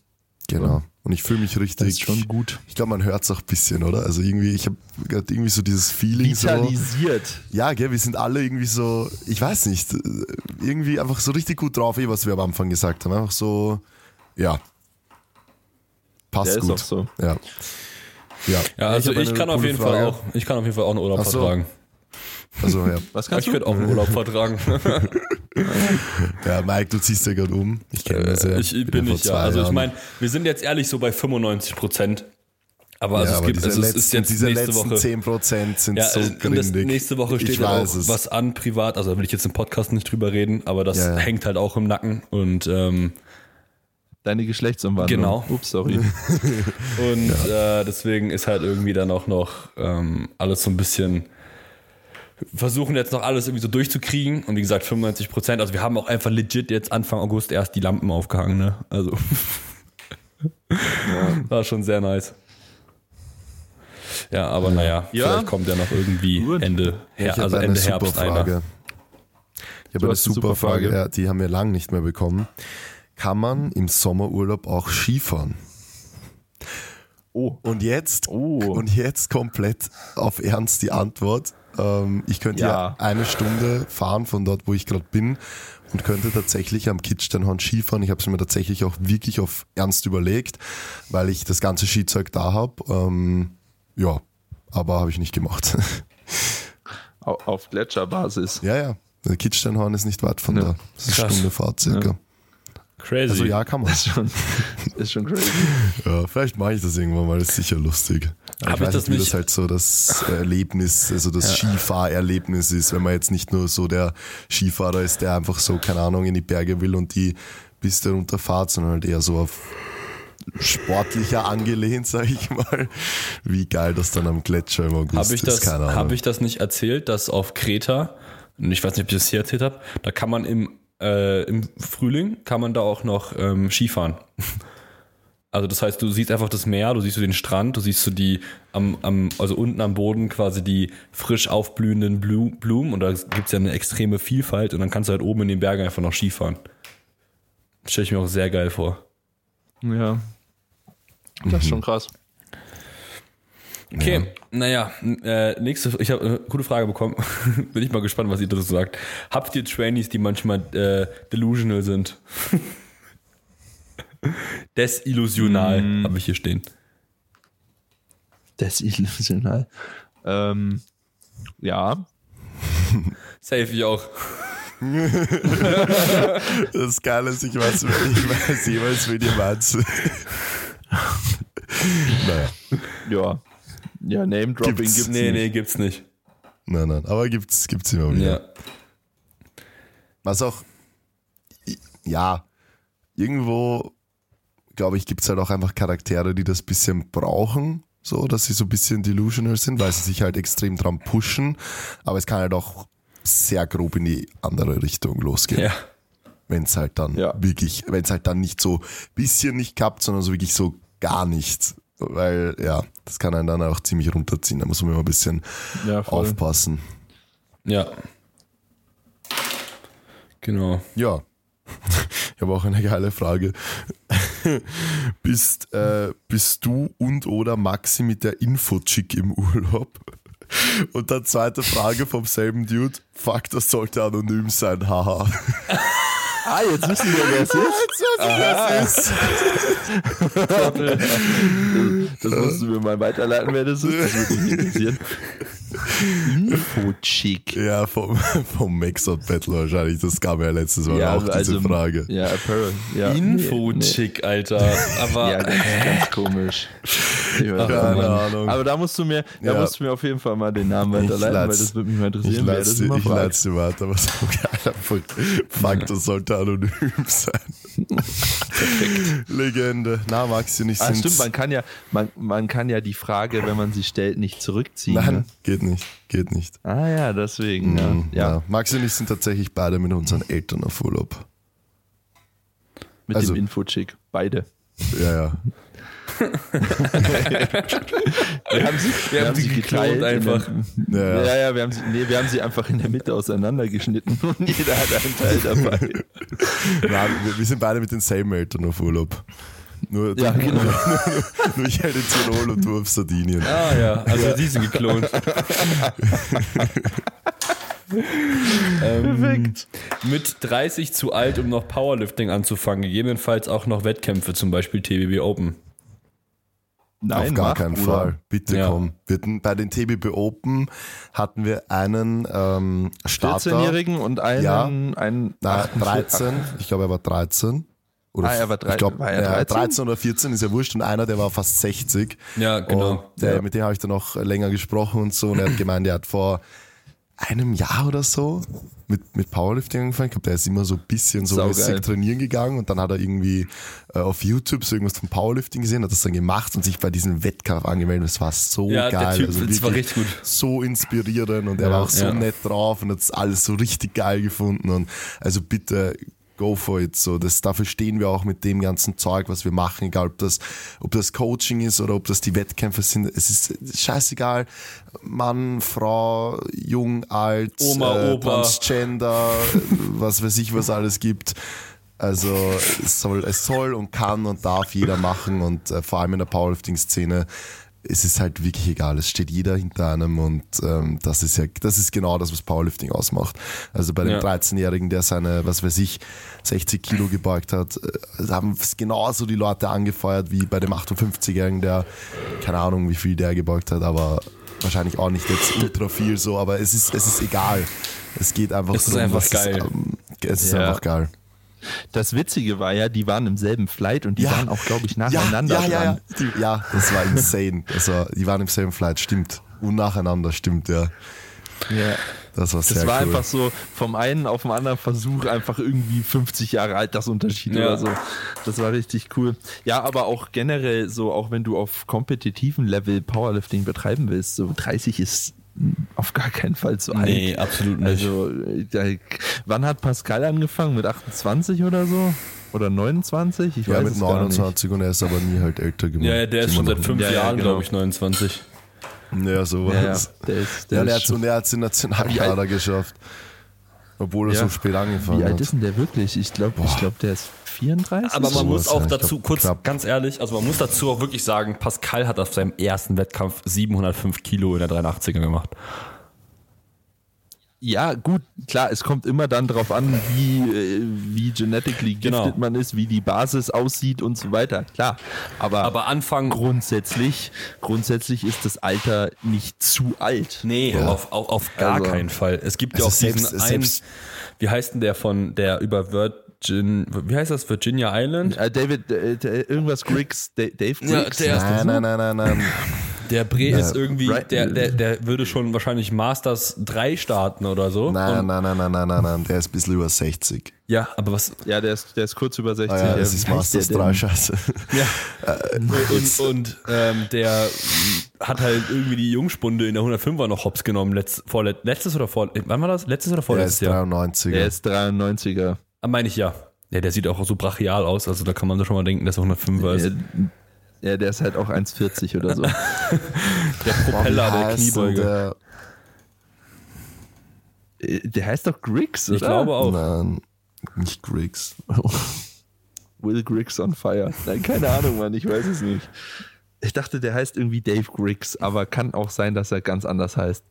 S2: Genau. Und ich fühle mich
S1: Das
S2: richtig.
S1: ist schon gut.
S2: Ich glaube, man hört es auch ein bisschen, oder? Also irgendwie, ich habe gerade irgendwie so dieses Feeling so.
S1: Vitalisiert.
S2: Ja, gell, wir sind alle irgendwie so, ich weiß nicht, irgendwie einfach so richtig gut drauf, eh, was wir am Anfang gesagt haben. Einfach so, ja. Passt
S1: Der ist
S2: gut.
S1: auch so.
S2: Ja. Ja,
S3: Ja, also ich,
S2: eine
S3: kann auf jeden
S2: Frage.
S3: Fall auch, ich kann auf jeden Fall auch einen Urlaub
S2: so.
S3: vertragen.
S2: Also, ja.
S1: Was
S3: Ich
S1: kannst du?
S3: könnte auch einen Urlaub vertragen.
S2: ja, Mike, du ziehst ja gerade um. Ich kenne das ja.
S3: Äh, ich
S2: ja
S3: bin nicht, ja. Also ich meine, wir sind jetzt ehrlich so bei 95 Prozent. Aber,
S2: ja,
S3: also es
S2: aber
S3: gibt,
S2: diese
S3: also es
S2: letzten,
S3: ist jetzt
S2: diese
S3: nächste
S2: letzten
S3: Woche.
S2: 10% sind
S3: Ja,
S2: so
S3: äh,
S2: grindig.
S3: nächste Woche steht
S2: ich
S3: ja auch
S2: es.
S3: was an privat. Also da will ich jetzt im Podcast nicht drüber reden, aber das
S2: Ja, ja.
S3: hängt halt auch im Nacken. Und ähm,
S1: Deine Geschlechtsumwandlung.
S3: Genau.
S1: Ups, sorry.
S3: Und äh, deswegen ist halt irgendwie dann auch noch ähm, alles so ein bisschen versuchen jetzt noch alles irgendwie so durchzukriegen. Und wie gesagt, 95 Prozent. Also wir haben auch einfach legit jetzt Anfang August erst die Lampen aufgehangen. Ne? Also war schon sehr nice. Ja, aber naja,
S1: Ja.
S3: vielleicht kommt ja noch irgendwie
S1: Gut.
S3: Ende,
S2: Ich
S3: Her
S2: habe
S3: also
S2: eine
S3: Ende Herbst
S2: Frage.
S3: einer.
S2: Ich habe eine super
S1: super
S2: Frage,
S1: Frage.
S2: ja, die haben wir lang nicht mehr bekommen. Kann man im Sommerurlaub auch Skifahren?
S1: Oh.
S2: Und jetzt,
S1: Oh.
S2: und jetzt komplett auf Ernst die Antwort. Ähm, ich könnte ja.
S1: Ja.
S2: eine Stunde fahren von dort, wo ich gerade bin und könnte tatsächlich am Kitzsteinhorn Skifahren. Ich habe es mir tatsächlich auch wirklich auf Ernst überlegt, weil ich das ganze Skizeug da habe. Ähm, ja, aber habe ich nicht gemacht.
S1: Au- Auf Gletscherbasis.
S2: ja, ja. Der Kitzsteinhorn ist nicht weit von
S1: Ja.
S2: da. Das ist eine. Stunde Fahrt circa.
S3: Crazy.
S2: Also ja, kann man.
S1: Ist schon, ist schon crazy.
S2: Ja, vielleicht mache ich das irgendwann mal, das ist sicher lustig. Aber
S3: Hab
S2: ich
S3: ich
S2: weiß
S3: das
S2: nicht, wie
S3: nicht-
S2: das halt so das Erlebnis, also das Skifahrerlebnis ist, wenn man jetzt nicht nur so der Skifahrer ist, der einfach so, keine Ahnung, in die Berge will und die Piste runterfahrt, sondern halt eher so auf sportlicher angelehnt, sag ich mal. Wie geil das dann am Gletscher im August
S3: Habe ich,
S2: ist,
S3: das,
S2: keine Ahnung.
S3: hab ich das nicht erzählt, dass auf Kreta, und ich weiß nicht, ob ich das hier erzählt habe, da kann man im, äh, im Frühling, kann man da auch noch ähm, Skifahren. Also das heißt, du siehst einfach das Meer, du siehst so den Strand, du siehst so die, am, am, also unten am Boden quasi die frisch aufblühenden Blu- Blumen und da gibt es ja eine extreme Vielfalt und dann kannst du halt oben in den Bergen einfach noch Skifahren. Stelle ich mir auch sehr geil vor.
S1: Ja. Das ist schon krass.
S3: Okay, naja, äh, nächste, ich habe eine gute Frage bekommen. Bin ich mal gespannt, was ihr dazu sagt. Habt ihr Trainees, die manchmal äh, delusional sind? Desillusional,
S1: Mm.
S3: habe ich hier stehen.
S1: Desillusional. Ähm, ja.
S3: Safe ich auch.
S2: Das Geile ist, ich weiß, ich weiß jeweils, wen ihr meint. naja,
S1: Ja. Ja, Name-Dropping
S2: Gibt's.
S1: gibt's,
S3: Nee,
S1: nicht.
S3: nee, gibt's nicht.
S2: nein, nein, aber gibt's, gibt's immer wieder.
S3: Ja.
S2: Was auch, ja, irgendwo, glaube ich, gibt es halt auch einfach Charaktere, die das bisschen brauchen, so, dass sie so ein bisschen delusional sind, weil sie sich halt extrem dran pushen, aber es kann halt auch sehr grob in die andere Richtung losgehen.
S3: ja.
S2: Wenn es halt dann
S1: Ja.
S2: wirklich, wenn es halt dann nicht so bisschen nicht klappt, sondern so wirklich so gar nichts. Weil, ja, das kann einen dann auch ziemlich runterziehen. Da muss man immer ein bisschen
S1: Ja,
S2: aufpassen.
S3: Ja. Genau.
S2: Ja. Ich habe auch eine geile Frage. bist, äh, bist du und oder Maxi mit der Info-Chick im Urlaub? Und dann zweite Frage vom selben Dude. Fuck, das sollte anonym sein, haha.
S1: Ah, jetzt wissen wir, wer es ist.
S2: Jetzt weiß ich, wer es ist.
S1: Das musst du mir mal weiterleiten, wer das ist. Das würde mich interessieren. Info-Chick.
S2: Ja, vom, vom Maxot Battle wahrscheinlich. Das gab ja letztes Mal
S1: Ja,
S2: auch diese
S1: also-
S2: Frage.
S1: Ja, Apparel. Ja,
S3: Info-Chick, Alter. Aber
S1: Nee, ja, ganz, ganz komisch. Ich weiß
S2: Keine. Ahnung.
S1: Aber da musst du mir, da
S2: Ja.
S1: musst du mir auf jeden Fall mal den Namen
S2: Ich
S1: weiterleiten, weil das würde mich mal
S2: Ich
S1: interessieren, wer das
S2: leite
S1: immer
S2: ich
S1: fragt.
S2: leit's dir weiter, aber so geil einfach. Fuck, das sollte anonym sein. Legende. Na, Maxi und ich
S1: Ah, stimmt, man kann ja, man, man kann ja die Frage, wenn man sie stellt, nicht zurückziehen.
S2: Nein,
S1: Ne?
S2: geht nicht. Geht nicht.
S1: Ah ja, deswegen.
S2: Mhm,
S1: ja.
S2: ja. Maxi und ich sind tatsächlich beide mit unseren Eltern auf Urlaub.
S1: Mit
S2: Also-
S1: dem Info-Chick. Beide.
S2: Ja, ja.
S1: Wir haben sie, wir
S3: haben sie geklont
S1: geteilt in
S3: einfach.
S2: Ja, ja.
S1: Ja, wir haben sie, nee, wir haben sie einfach in der Mitte auseinandergeschnitten und jeder hat einen Teil dabei.
S2: Nein, wir, wir sind beide mit denselben Eltern auf Urlaub. Nur,
S1: Ja, genau.
S2: nur ich in Tirol und du auf Sardinien.
S3: Ah ja, also die sind geklont. ähm,
S1: Perfekt.
S3: Mit 30 zu alt, um noch Powerlifting anzufangen, gegebenenfalls auch noch Wettkämpfe, zum Beispiel TBB Open.
S1: Nein,
S2: auf gar
S1: mach,
S2: keinen
S1: Bruder.
S2: Fall. Bitte
S3: Ja.
S2: komm. Wir hatten, bei den TBB Open hatten wir einen ähm, Starter.
S1: 14-Jährigen und einen,
S2: Ja.
S1: einen
S2: Na,
S1: 48
S2: 13. Ich glaube, er war 13. Oder
S1: Ah, er war drei-
S2: ich glaube,
S1: war er
S2: ja,
S1: 13?
S2: 13 oder 14 ist ja wurscht und einer, der war fast 60.
S3: Ja, genau.
S2: Und der,
S1: Ja.
S2: mit dem habe ich dann auch länger gesprochen und so und er hat gemeint, er hat vor einem Jahr oder so mit, mit Powerlifting angefangen. Ich glaube, der ist immer so ein bisschen so mäßig trainieren gegangen und dann hat er irgendwie äh, auf YouTube so irgendwas vom Powerlifting gesehen, hat das dann gemacht und sich bei diesem Wettkampf angemeldet. Das war so
S3: Ja,
S2: geil.
S3: Typ,
S2: also
S3: das war richtig gut.
S2: So inspirierend und er
S1: Ja,
S2: war auch so
S3: ja.
S2: nett drauf und hat das alles so richtig geil gefunden und also bitte go for it. So, das, dafür stehen wir auch mit dem ganzen Zeug, was wir machen, egal ob das, ob das Coaching ist oder ob das die Wettkämpfe sind. Es ist scheißegal. Mann, Frau, jung, alt,
S3: Oma,
S2: äh,
S3: Opa.
S2: Transgender, was weiß ich, was alles gibt. Also es soll, es soll und kann und darf jeder machen und äh, vor allem in der Powerlifting-Szene es ist halt wirklich egal. Es steht jeder hinter einem und ähm, das ist ja, das ist genau das, was Powerlifting ausmacht. Also bei dem
S3: Ja.
S2: 13-Jährigen, der seine, was weiß ich, 60 Kilo gebeugt hat, äh, haben es genauso die Leute angefeuert wie bei dem 58-Jährigen, der keine Ahnung, wie viel der gebeugt hat, aber wahrscheinlich auch nicht jetzt ultra viel so, aber es ist, es ist egal. Es geht einfach
S3: Es ist
S2: drum,
S3: einfach geil.
S2: Es, ähm, es ist
S1: Ja.
S2: einfach geil.
S1: Das Witzige war ja, die waren im selben Flight und die
S2: Ja.
S1: waren auch, glaube ich, nacheinander
S2: ja, ja, ja,
S1: dran.
S2: ja. Die, ja, das war insane. Also, die waren im selben Flight, stimmt. Und nacheinander, stimmt, ja.
S1: Ja.
S2: Das war sehr
S1: Das war
S2: cool.
S1: einfach so vom einen auf den anderen Versuch einfach irgendwie 50 Jahre Altersunterschied
S3: Ja.
S1: oder so. Das war richtig cool. Ja, aber auch generell so, auch wenn du auf kompetitiven Level Powerlifting betreiben willst, so 30 ist auf gar keinen Fall zu alt.
S3: Nee, absolut nicht.
S1: Also, da, wann hat Pascal angefangen? Mit 28 oder so? Oder 29? Ich
S2: ja,
S1: weiß
S2: mit
S1: es gar nicht.
S2: 29 und er ist aber nie halt älter geworden.
S3: ja, ja, der ist schon seit fünf
S1: Ja, ja,
S3: Jahren,
S1: genau.
S3: glaube ich, 29.
S2: Ja, sowas.
S1: Ja, ja, der ist, der
S2: Ja, der
S1: ist
S2: hat und er hat den Nationalkader geschafft. Obwohl er
S1: Ja.
S2: so spät angefangen
S1: Wie alt
S2: hat.
S1: ist denn der wirklich? Ich glaube, ich glaub, der ist 34.
S3: Aber man
S2: sowas,
S3: muss auch dazu,
S2: glaub,
S3: kurz,
S2: knapp.
S3: ganz ehrlich, also man muss dazu auch wirklich sagen, Pascal hat auf seinem ersten Wettkampf 705 Kilo in der 83er gemacht.
S1: Ja, gut, klar, es kommt immer dann drauf an, wie, äh, wie genetically gifted
S3: Genau.
S1: man ist, wie die Basis aussieht und so weiter, klar. Aber,
S3: Aber Anfang,
S1: grundsätzlich, grundsätzlich ist das Alter nicht zu alt.
S3: nee,
S2: Ja.
S3: auf, auf, auf gar
S1: Also-
S3: keinen Fall. Es gibt ja
S2: Also
S3: auch diesen
S2: selbst-
S3: einen,
S2: selbst-
S3: wie heißt denn der von, der über Virgin, wie heißt das, Virginia Island?
S1: Äh, David, äh, der- irgendwas Griggs, Da- Dave Griggs.
S3: Ja, der ist
S2: Nein,
S3: so.
S2: nein, nein, nein, nein.
S3: Der Bre ist irgendwie, der, der, der würde schon wahrscheinlich Masters 3 starten oder so.
S2: Nein, nein, nein, nein, nein, nein, nein. Der ist ein bisschen über 60.
S3: ja, aber was,
S1: Ja, der ist, der ist kurz über 60.
S2: Ah ja, das
S1: Wie
S2: ist Masters
S1: der
S2: 3,
S1: denn?
S2: scheiße.
S3: Ja. und und ähm, der hat halt irgendwie die Jungspunde in der 105er noch hops genommen. Letzt, vorlet, letztes oder vor, wann war das? Letztes oder
S2: Der
S3: vorletztes
S2: ist
S3: Jahr?
S2: 93er.
S1: Der ist 93er.
S3: Ah, meine ich ja. Ja, der sieht auch so brachial aus. Also da kann man doch schon mal denken, dass er 105er ist.
S1: Ja, ja, der ist halt auch 1,40 oder so.
S3: Der Propeller, der
S2: heißt denn
S3: Kniebeuge.
S2: der?
S1: Äh, der heißt doch Griggs, oder?
S3: Ich glaube auch.
S2: Nein, nicht Griggs.
S1: Will Griggs on Fire. Nein, keine Ahnung, Mann, ich weiß es nicht. Ich dachte, der heißt irgendwie Dave Griggs, aber kann auch sein, dass er ganz anders heißt.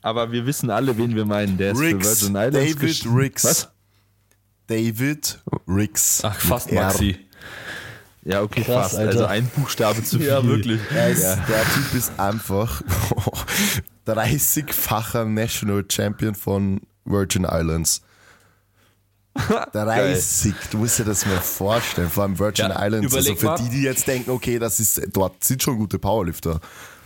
S1: Aber wir wissen alle, wen wir meinen. Der ist für
S2: Riggs.
S1: Virgin Islands
S2: David Riggs.
S1: Was?
S2: David Riggs.
S3: Ach, fast
S2: R.
S3: Maxi.
S1: Ja, okay,
S3: Krass,
S1: fast.
S3: Alter.
S1: Also ein Buchstabe zu viel.
S3: Ja, wirklich.
S2: Er ist,
S1: Ja.
S2: Der Typ ist einfach 30-facher National Champion von Virgin Islands. 30, du musst dir das mal vorstellen, vor allem Virgin
S3: Ja,
S2: Islands. Also für
S3: mal.
S2: die, die jetzt denken, okay, das ist, dort sind schon gute Powerlifter.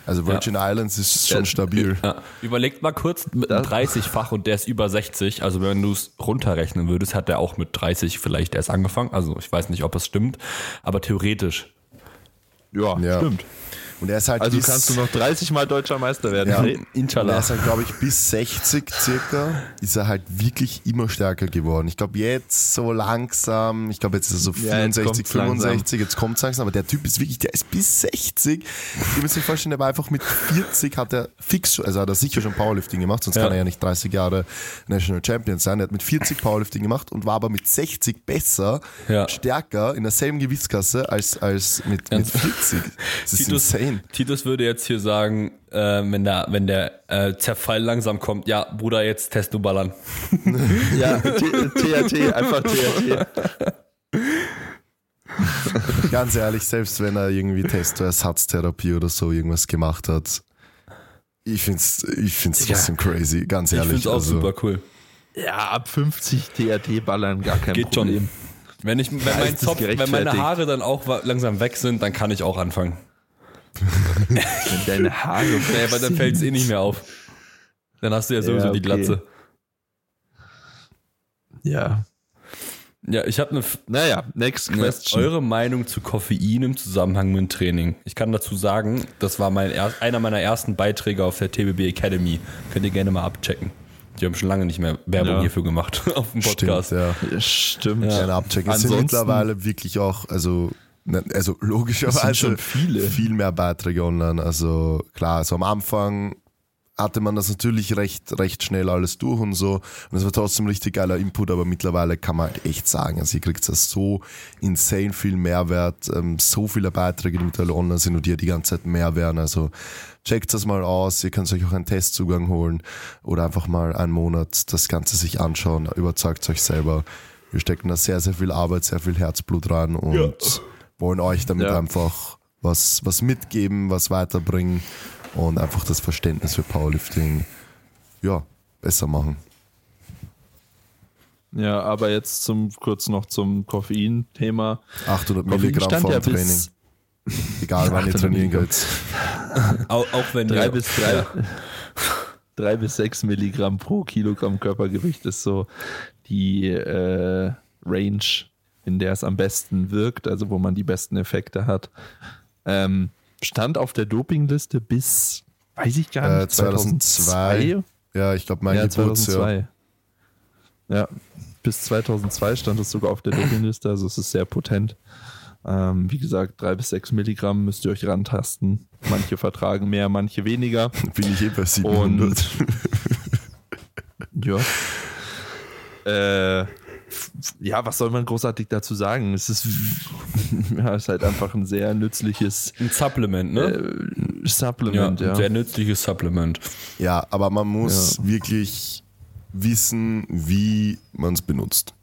S2: Also Virgin Islands ist schon
S1: Ja,
S2: stabil.
S3: Ja. Überlegt mal kurz mit einem 30-fach und der ist über 60. Also wenn du es runterrechnen würdest, hat der auch mit 30 vielleicht erst angefangen. Also ich weiß nicht, ob es stimmt, aber theoretisch.
S1: Ja,
S2: Ja.
S1: stimmt.
S2: Und er ist halt
S1: Also
S2: bis,
S1: kannst du noch 30 Mal deutscher Meister werden.
S2: Ja. Und
S3: Inshallah.
S2: er ist halt, glaube ich, bis 60 circa, ist er halt wirklich immer stärker geworden. Ich glaube, jetzt so langsam, ich glaube, jetzt ist er so
S1: Ja, jetzt
S2: 64,
S1: kommt's langsam.
S2: 65, jetzt kommt es langsam, aber der Typ ist wirklich, der ist bis 60. Ich muss mir vorstellen, der war einfach mit 40, hat er fix, also hat er sicher schon Powerlifting gemacht, sonst
S3: Ja.
S2: kann er ja nicht 30 Jahre National Champion sein. Er hat mit 40 Powerlifting gemacht und war aber mit 60 besser,
S3: Ja.
S2: stärker, in derselben Gewichtskasse als, als mit, mit 40. Das ist
S3: Titus,
S2: insane.
S3: Titus würde jetzt hier sagen, äh, wenn der, wenn der äh, Zerfall langsam kommt, ja, Bruder, jetzt test du ballern.
S1: Ja, THT, einfach THT.
S2: Ganz ehrlich, selbst wenn er irgendwie Testoersatztherapie oder so irgendwas gemacht hat, ich find's, ich find's trotzdem crazy, ganz
S3: Ich
S2: ehrlich.
S3: finde es auch
S2: also,
S3: super cool.
S1: Ja, ab 50 THT ballern, gar kein
S3: Geht
S1: Problem.
S3: schon. Wenn, ich, wenn,
S1: Ja,
S3: mein Zopf, wenn meine? Haare dann auch langsam weg sind, dann kann ich auch anfangen.
S1: Wenn deine Haare
S3: Ja, weil dann fällt es eh nicht mehr auf. Dann hast du ja sowieso
S1: Ja,
S3: die
S1: okay.
S3: Glatze.
S1: Ja.
S3: Ja, ich habe eine
S1: Naja, next
S3: Ne,
S1: question.
S3: Eure Meinung zu Koffein im Zusammenhang mit dem Training. Ich kann dazu sagen, das war mein er einer meiner ersten Beiträge auf der TBB Academy. Könnt ihr gerne mal abchecken. Die haben schon lange nicht mehr Werbung
S1: Ja.
S3: hierfür gemacht auf dem
S2: Stimmt,
S3: Podcast.
S2: ja.
S1: Ja, Stimmt.
S2: Gerne abchecken. Es sind mittlerweile wirklich auch, also, also logischerweise
S1: schon
S2: viel mehr Beiträge online. Also klar, so am Anfang hatte man das natürlich recht, recht schnell alles durch und so. Und es war trotzdem richtig geiler Input, aber mittlerweile kann man halt echt sagen, also ihr kriegt das so insane viel Mehrwert, ähm, so viele Beiträge, die mittlerweile online sind und die ja die ganze Zeit mehr werden. Also checkt das mal aus, ihr könnt euch auch einen Testzugang holen oder einfach mal einen Monat das Ganze sich anschauen, überzeugt euch selber. Wir stecken da sehr, sehr viel Arbeit, sehr viel Herzblut rein und wollen euch damit
S1: Ja.
S2: einfach was, was mitgeben, was weiterbringen und einfach das Verständnis für Powerlifting ja, besser machen.
S1: Ja, aber jetzt zum kurz noch zum Koffein-Thema.
S2: 800
S1: Koffein
S2: Milligramm vor
S1: ja
S2: dem Training. Egal wann ihr
S1: 800
S2: trainieren geht.
S3: Auch, auch wenn
S1: drei bis drei, drei bis sechs Milligramm pro Kilogramm Körpergewicht ist so die äh, Range, in der es am besten wirkt, also wo man die besten Effekte hat. Ähm, stand auf der Dopingliste bis, weiß ich gar
S2: Äh,
S1: nicht,
S2: 2002. Ja, ich glaube mein
S1: ja,
S2: Geburtsjahr.
S1: 2002. Ja, bis 2002 stand es sogar auf der Dopingliste, also es ist sehr potent. Ähm, wie gesagt, drei bis sechs Milligramm müsst ihr euch rantasten. Manche vertragen mehr, manche weniger.
S2: Bin ich eh bei 700.
S1: Ja. Äh, ja, was soll man großartig dazu sagen? Es ist, ja, es ist halt einfach ein sehr nützliches
S3: ein Supplement, ne?
S1: äh,
S3: ja,
S1: Supplement, ja.
S3: ein sehr nützliches Supplement.
S2: Ja, aber man muss wirklich wissen, wie man es benutzt.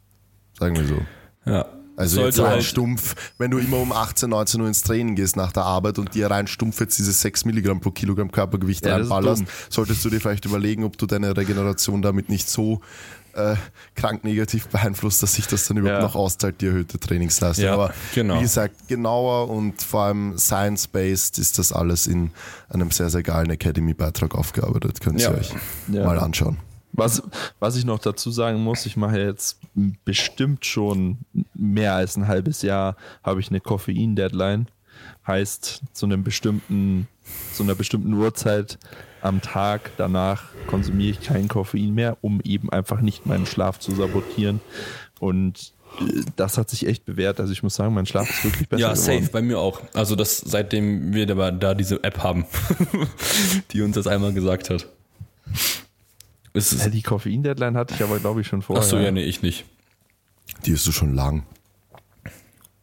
S2: Sagen wir so.
S3: Ja.
S2: Also
S3: Sollte
S2: jetzt rein
S3: halt-
S2: stumpf, wenn du immer um 18, 19 Uhr ins Training gehst nach der Arbeit und dir rein stumpf jetzt diese 6 Milligramm pro Kilogramm Körpergewicht
S1: Ja,
S2: reinballerst, solltest du dir vielleicht überlegen, ob du deine Regeneration damit nicht so äh, krank negativ beeinflusst, dass sich das dann überhaupt
S1: Ja.
S2: noch auszahlt, die erhöhte Trainingsleistung.
S3: Ja,
S2: Aber
S3: genau.
S2: wie gesagt, genauer und vor allem science-based ist das alles in einem sehr, sehr geilen Academy-Beitrag aufgearbeitet. Könnt ihr euch mal anschauen.
S1: Was, was ich noch dazu sagen muss, ich mache jetzt bestimmt schon mehr als ein halbes Jahr, habe ich eine Koffein-Deadline. Heißt, zu einem bestimmten, zu einer bestimmten Uhrzeit am Tag danach konsumiere ich kein Koffein mehr, um eben einfach nicht meinen Schlaf zu sabotieren. Und äh, das hat sich echt bewährt. Also ich muss sagen, mein Schlaf ist wirklich besser
S3: Ja,
S1: geworden.
S3: safe, bei mir auch. Also das, seitdem wir da diese App haben, die uns das einmal gesagt hat. Ist,
S1: die Koffein-Deadline hatte ich aber, glaube ich, schon vorher.
S3: ach so, ja, nee, ich nicht.
S2: Die hast du schon lang.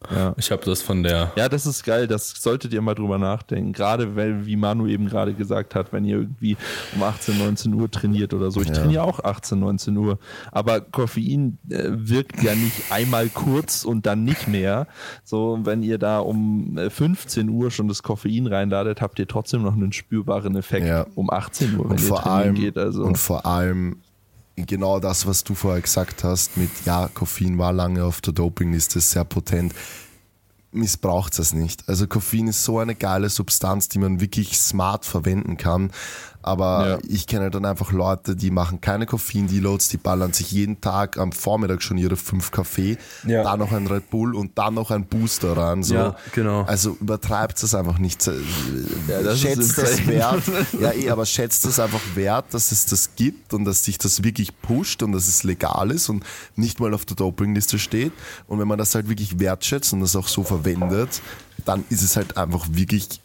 S1: Ja.
S3: Ich habe das von der,
S1: Ja, das ist geil, das solltet ihr mal drüber nachdenken. Gerade weil, wie Manu eben gerade gesagt hat, wenn ihr irgendwie um 18, 19 Uhr trainiert oder so. Ich
S2: Ja.
S1: trainiere auch 18, 19 Uhr. Aber Koffein äh, wirkt ja nicht einmal kurz und dann nicht mehr. So, wenn ihr da um äh, 15 Uhr schon das Koffein reinladet, habt ihr trotzdem noch einen spürbaren Effekt
S2: Ja.
S1: um 18 Uhr, wenn
S2: Und
S1: ihr
S2: vor,
S1: trainieren
S2: allem,
S1: geht. Also,
S2: und vor allem genau das, was du vorher gesagt hast, mit ja, Koffein war lange auf der Dopingliste, ist sehr potent. Missbraucht es nicht. Also Koffein ist so eine geile Substanz, die man wirklich smart verwenden kann. Aber
S1: Ja.
S2: ich kenne dann einfach Leute, die machen keine Koffein-Deloads, die ballern sich jeden Tag am Vormittag schon ihre fünf Kaffee,
S3: Ja.
S2: dann noch ein Red Bull und dann noch ein Booster rein. So.
S3: Ja, genau.
S2: Also übertreibt es einfach nicht.
S1: Ja, das
S2: schätzt das wert. Ja, eh, aber schätzt es einfach wert, dass es das gibt und dass sich das wirklich pusht und dass es legal ist und nicht mal auf der Dopingliste steht. Und wenn man das halt wirklich wertschätzt und das auch so verwendet, dann ist es halt einfach wirklich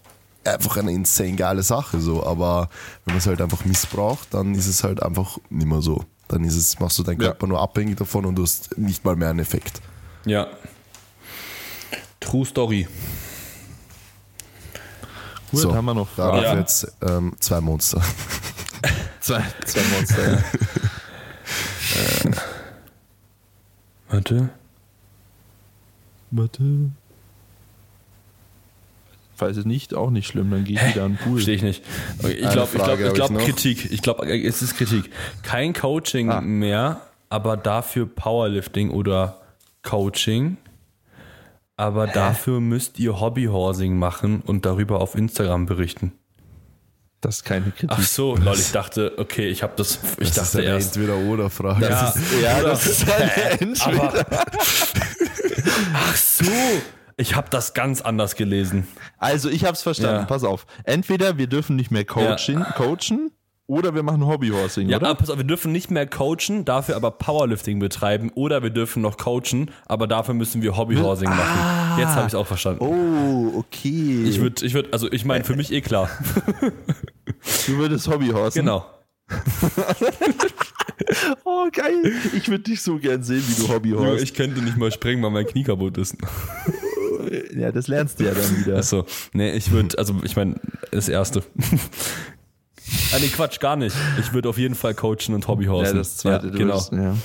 S2: einfach eine insane geile Sache so. Aber wenn man es halt einfach missbraucht, dann ist es halt einfach nicht mehr so. Dann ist es, machst du deinen
S1: Ja.
S2: Körper nur abhängig davon und du hast nicht mal mehr einen Effekt.
S3: ja. True Story.
S1: Gut,
S2: so,
S1: haben wir noch
S2: Darauf?
S3: Ja.
S2: jetzt ähm, zwei Monster.
S1: Zwei, zwei Monster. ja.
S3: Warte.
S1: Warte. Falls es nicht, auch nicht schlimm, dann gehe ich wieder an den Pool.
S3: Verstehe ich nicht. Ich glaube, ich
S2: Frage
S3: glaube, ich glaube. Kritik. Ich glaube, es ist Kritik. Kein Coaching
S1: Ah.
S3: mehr, aber dafür Powerlifting oder Coaching. Aber dafür müsst ihr Hobbyhorsing machen und darüber auf Instagram berichten.
S1: Das ist keine Kritik.
S3: Ach so, lol, ich dachte, okay, ich habe das, ich
S2: Das ist
S3: dachte
S2: eine
S3: erst.
S2: Entweder-Oder-Frage.
S3: Ja,
S1: ja,
S3: oder-
S1: das ist eine Entweder.
S3: Ach so, ich habe das ganz anders gelesen.
S1: Also ich habe es verstanden.
S3: Ja.
S1: Pass auf. Entweder wir dürfen nicht mehr coachen, coachen oder wir machen Hobbyhorsing,
S3: Ja,
S1: oder?
S3: aber pass auf, wir dürfen nicht mehr coachen, dafür aber Powerlifting betreiben oder wir dürfen noch coachen, aber dafür müssen wir Hobbyhorsing machen. Jetzt habe ich es auch verstanden.
S1: Oh, okay.
S3: Ich würde, ich würde, also ich meine, für mich eh klar.
S1: du würdest Hobbyhorsen.
S3: Genau.
S1: Oh, geil. Ich würde dich so gern sehen, wie du Hobbyhorst.
S3: Ich könnte nicht mal springen, weil mein Knie kaputt ist.
S1: Ja, das lernst du ja dann wieder.
S3: Achso, nee, ich würde, also ich meine, das erste. ah, nee, Quatsch, gar nicht. Ich würde auf jeden Fall coachen und
S1: Ja,
S3: Hobbyhorsen.
S1: das zweite.
S3: Ja, genau.
S1: Ja.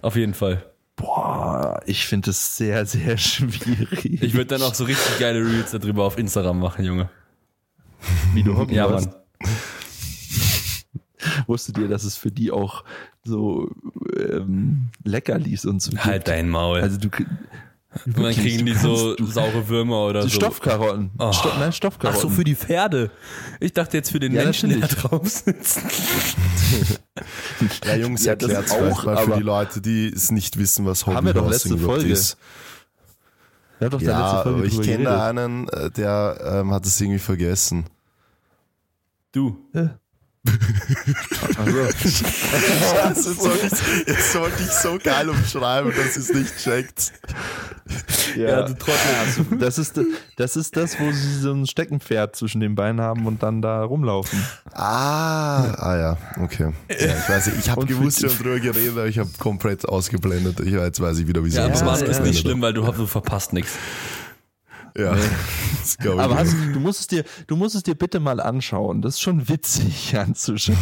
S3: Auf jeden Fall.
S1: Boah, ich finde es sehr, sehr schwierig.
S3: Ich würde dann auch so richtig geile Reels darüber auf Instagram machen, Junge.
S1: wie du Hobby
S3: Ja,
S1: hast.
S3: Mann.
S1: Wusstet ihr, dass es für die auch so ähm, Leckerlis und so gibt?
S3: Halt dein Maul.
S1: Also du,
S3: und dann kriegen die so saure Würmer oder so.
S1: Stoffkarotten.
S3: Oh.
S1: Sto nein, Stoffkarotten.
S3: Ach so, für die Pferde. Ich dachte jetzt für den
S1: Ja,
S3: Menschen, der da drauf sitzt.
S2: Ja, Jungs,
S1: Ja,
S2: erklärt
S1: auch,
S2: vielleicht mal für die Leute, die es nicht wissen, was
S1: Haben wir doch letzte Folge.
S2: ist.
S1: Wir haben doch
S2: Ja,
S1: letzte Folge
S2: aber ich kenne einen, äh, der ähm, hat es irgendwie vergessen.
S3: Du.
S1: Ach so.
S2: Jetzt sollte ich, jetzt sollte ich so geil umschreiben, dass es nicht checkt.
S3: Ja, du Trottel.
S1: Das ist, das ist das, wo sie so ein Steckenpferd zwischen den Beinen haben und dann da rumlaufen.
S2: Ah, ah ja, okay. Ja, ich weiß nicht, ich habe gewusst, wir haben drüber geredet, aber ich habe komplett ausgeblendet. Ich, jetzt weiß ich wieder, wieso
S3: Ja,
S2: das
S3: Mann, ist
S2: ausgeblendet
S3: nicht schlimm, weil du, du verpasst nichts.
S2: Ja, das glaub ich
S1: Aber hast, du, musst es dir, du musst es dir bitte mal anschauen. Das ist schon witzig anzuschauen.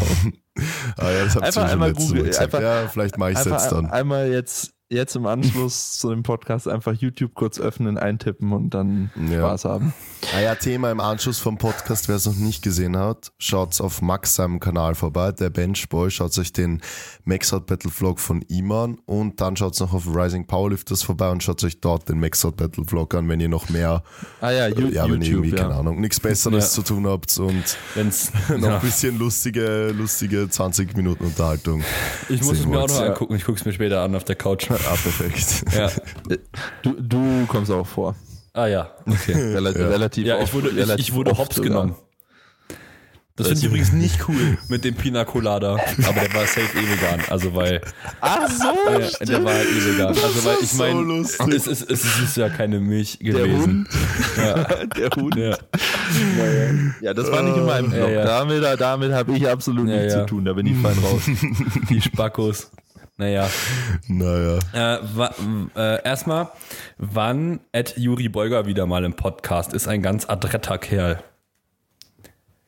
S2: ah, ja, das
S1: einfach einmal einfach-
S2: ja, vielleicht mache ich es jetzt dann.
S1: einmal jetzt, jetzt im Anschluss zu dem Podcast einfach YouTube kurz öffnen, eintippen und dann
S2: Ja.
S1: Spaß haben.
S2: Ah ja, Thema im Anschluss vom Podcast, wer es noch nicht gesehen hat, schaut's auf Max seinem Kanal vorbei, der Benchboy, schaut euch den Max Out Battle Vlog von ihm an und dann schaut's noch auf Rising Powerlifters vorbei und schaut euch dort den Max Out Battle Vlog an, wenn ihr noch mehr,
S1: Ah ja, Ju
S2: ja, wenn ihr
S1: YouTube,
S2: irgendwie, keine
S1: ja.
S2: Ahnung, nichts Besseres
S3: Ja.
S2: zu tun habt und
S3: Wenn's,
S2: noch
S3: ja.
S2: ein bisschen lustige, lustige 20 Minuten Unterhaltung.
S3: Ich muss es mir auch noch angucken. Ich guck's mir später an auf der Couch.
S2: Ah, perfekt.
S3: Ja.
S1: Du, du kommst auch vor.
S3: Ah ja, okay.
S1: Rel
S2: Ja.
S1: Relativ
S3: Ja, ich
S1: oft,
S3: wurde, ich,
S1: relativ
S3: ich wurde
S1: oft
S3: hops genommen. Das finde ich übrigens nicht cool mit dem Pina Colada. Aber der war safe eh vegan. Also weil
S1: Ach so,
S3: äh, der war halt eh vegan. Also weil ich
S2: so
S3: meine,
S2: lustig.
S3: es, ist, es ist ja keine Milch
S1: der
S3: gewesen.
S1: Hund. der Hund.
S3: Ja.
S1: Ja, das war nicht in meinem Blog.
S3: Ja, ja.
S1: Damit, damit habe ich absolut
S3: Ja,
S1: nichts
S3: ja.
S1: zu tun. Da bin ich fein raus.
S3: Die Spackos. Naja.
S2: Naja.
S3: Äh, wa- äh, erstmal, wann Ed Juri Beuger wieder mal im Podcast ist ein ganz adretter Kerl.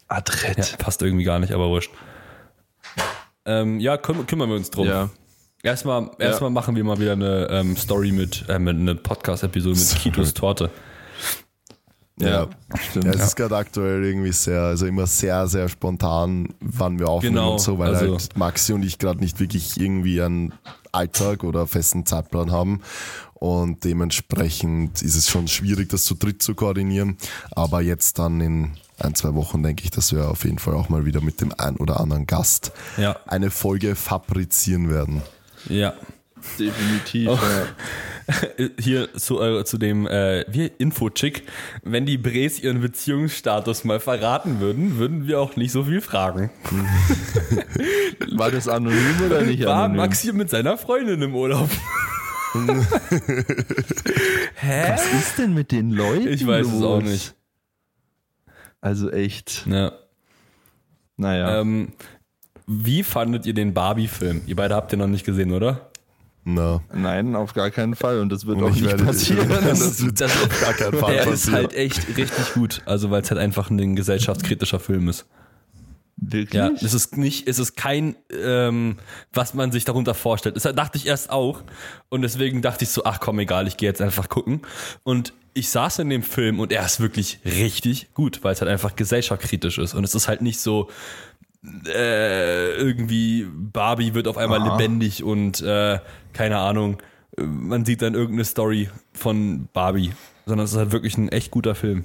S1: Adrett.
S3: Ja, passt irgendwie gar nicht, aber wurscht. Ähm, ja, küm kümmern wir uns drum.
S1: Ja.
S3: Erstmal, erstmal machen wir mal wieder eine ähm, Story mit, äh, mit eine Podcast-Episode mit Kitos Torte.
S2: Ja.
S1: stimmt.
S2: Ja, es ist gerade aktuell irgendwie sehr, also immer sehr, sehr spontan, wann wir aufnehmen
S3: Genau,
S2: und so, weil
S3: also-
S2: halt Maxi und ich gerade nicht wirklich irgendwie einen Alltag oder festen Zeitplan haben. Und dementsprechend ist es schon schwierig, das zu dritt zu koordinieren. Aber jetzt dann in ein, zwei Wochen denke ich, dass wir auf jeden Fall auch mal wieder mit dem ein oder anderen Gast
S3: Ja.
S2: eine Folge fabrizieren werden.
S3: Ja.
S1: Definitiv.
S3: Oh.
S1: Ja.
S3: Hier zu, äh, zu dem äh, Info-Chick. Wenn die Bres ihren Beziehungsstatus mal verraten würden, würden wir auch nicht so viel fragen.
S1: War das anonym oder nicht
S3: War
S1: anonym?
S3: Maxi mit seiner Freundin im Urlaub? Hä?
S1: Was ist denn mit den Leuten?
S3: Ich weiß es auch
S1: los?
S3: nicht.
S1: Also echt.
S3: Ja.
S1: Naja.
S3: Ähm, wie fandet ihr den Barbie-Film? Ihr beide habt den noch nicht gesehen, oder?
S2: Na,
S1: Nein, auf gar keinen Fall. Und das wird
S2: und
S1: auch
S2: ich
S1: nicht passieren.
S2: das wird auf gar keinen Fall
S3: Der ist
S2: passieren.
S3: halt echt richtig gut. Also, weil es halt einfach ein gesellschaftskritischer Film ist.
S1: Wirklich?
S3: Ja, es ist nicht, es ist kein, ähm, was man sich darunter vorstellt. Das dachte ich erst auch. Und deswegen dachte ich so, ach komm, egal, ich gehe jetzt einfach gucken. Und ich saß in dem Film und er ist wirklich richtig gut, weil es halt einfach gesellschaftskritisch ist. Und es ist halt nicht so, äh, irgendwie Barbie wird auf einmal
S1: Aha.
S3: lebendig und äh, keine Ahnung, man sieht dann irgendeine Story von Barbie, sondern es ist halt wirklich ein echt guter Film.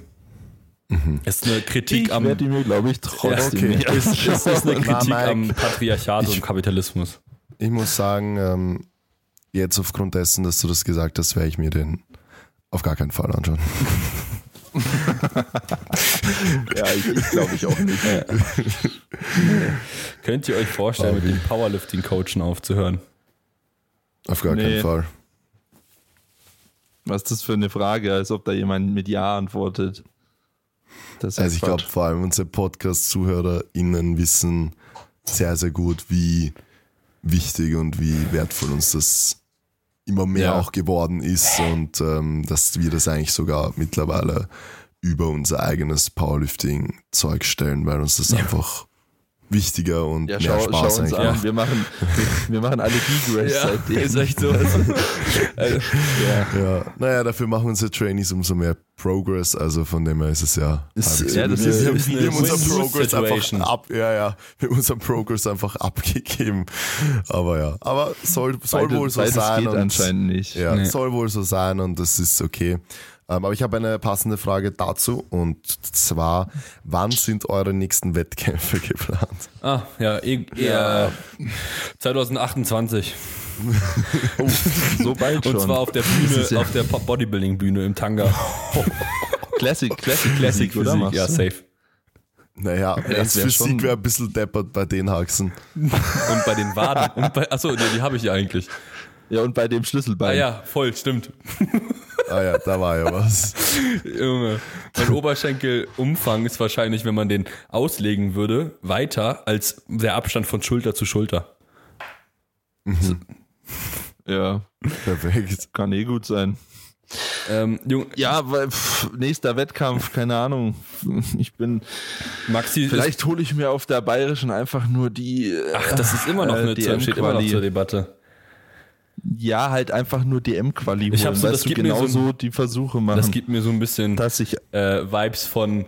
S3: Ist eine Kritik
S1: Ich
S3: am
S1: werde mir, glaube ich, trotzdem
S2: okay.
S1: nicht
S3: ist, ist, ist eine
S2: Na,
S3: Kritik
S2: Mike,
S3: am Patriarchat
S2: ich-
S3: und Kapitalismus.
S2: Ich muss sagen, ähm, jetzt aufgrund dessen, dass du das gesagt hast, werde ich mir den auf gar keinen Fall anschauen.
S1: Ja, ich, ich glaube ich auch nicht.
S3: Könnt ihr euch vorstellen, mit dem Powerlifting-Coachen aufzuhören?
S2: Auf gar
S1: Nee.
S2: keinen Fall.
S1: Was ist das für eine Frage, als ob da jemand mit Ja antwortet? Das ist ja
S2: Also ich glaube, vor allem unsere Podcast-ZuhörerInnen wissen sehr, sehr gut, wie wichtig und wie wertvoll uns das immer mehr
S1: Ja.
S2: auch geworden ist und ähm, dass wir das eigentlich sogar mittlerweile über unser eigenes Powerlifting-Zeug stellen, weil uns das einfach wichtiger und
S1: Ja,
S2: mehr
S1: schau, schau
S2: Spaß
S1: uns
S2: eigentlich
S1: an.
S2: macht.
S1: Wir machen, wir, wir machen alle Degrace seitdem.
S3: ist echt so. Also,
S1: Ja.
S2: Ja, naja, dafür machen unsere Trainees umso mehr Progress, also von dem her ist es ja.
S1: Ist- ja, das
S2: wir,
S1: ist
S2: wir, wir haben unseren Progress einfach ab, ja, ja, wir haben unseren Progress einfach abgegeben. Aber ja, aber soll, soll
S1: Beides-
S2: wohl so sein.
S1: geht
S2: und,
S1: anscheinend nicht.
S2: Ja,
S3: Nee.
S2: soll wohl so sein und das ist okay. Ähm, aber ich habe eine passende Frage dazu und zwar, wann sind eure nächsten Wettkämpfe geplant?
S3: ah, ja, eh, eher 2028.
S1: So bald schon.
S3: Und zwar auf der Bühne,
S1: ja-
S3: auf der Bodybuilding-Bühne im Tanga.
S1: Classic, Classic,
S3: Classic
S1: oder?
S3: Physik,
S1: Machst
S3: ja, safe.
S2: Naja,
S1: das wär
S2: Physik wäre ein bisschen deppert bei den Haxen.
S3: Und bei den Waden. Und bei, achso, nee, die habe ich ja eigentlich.
S1: Ja, und bei dem
S3: Ah
S1: Schlüsselbein.
S3: ja, voll, stimmt.
S2: Ah ja, da war ja was.
S3: Junge, mein Oberschenkelumfang ist wahrscheinlich, wenn man den auslegen würde, weiter als der Abstand von Schulter zu Schulter.
S1: ja,
S2: Perfekt.
S1: kann eh gut sein.
S3: Ähm, Junge,
S1: Ja, weil pff, nächster Wettkampf, keine Ahnung. Ich bin.
S3: Maxi,
S1: Vielleicht hole ich mir auf der Bayerischen einfach nur die. äh,
S3: ach, das ist immer noch
S1: äh,
S3: eine,
S1: DM
S3: steht immer noch zur Debatte.
S1: Ja, halt einfach nur DM-Quali holen.
S3: Ich hab so,
S1: weißt
S3: das
S1: du,
S3: gibt mir
S1: genau
S3: so
S1: die Versuche machen.
S3: Das gibt mir so ein bisschen
S1: dass ich.
S3: äh, Vibes von,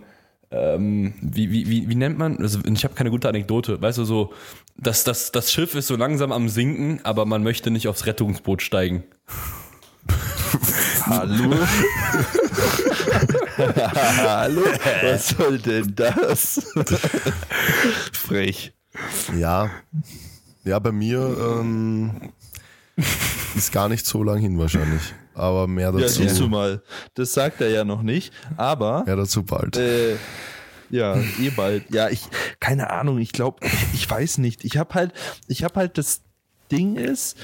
S3: ähm, wie, wie, wie, wie nennt man, also ich habe keine gute Anekdote, weißt du, so, dass das, das Schiff ist so langsam am Sinken, aber man möchte nicht aufs Rettungsboot steigen.
S1: Hallo? Hallo? Was soll denn das? Frech.
S2: Ja, ja, bei mir ähm, ist gar nicht so lang hin wahrscheinlich. Aber mehr
S1: Ja,
S2: dazu,
S1: siehst du mal. Das sagt er ja noch nicht. Aber
S2: mehr dazu bald.
S1: Äh, ja, eh bald. Ja, ich, keine Ahnung, ich glaube, ich, ich weiß nicht. Ich habe halt, ich habe halt das Ding ist,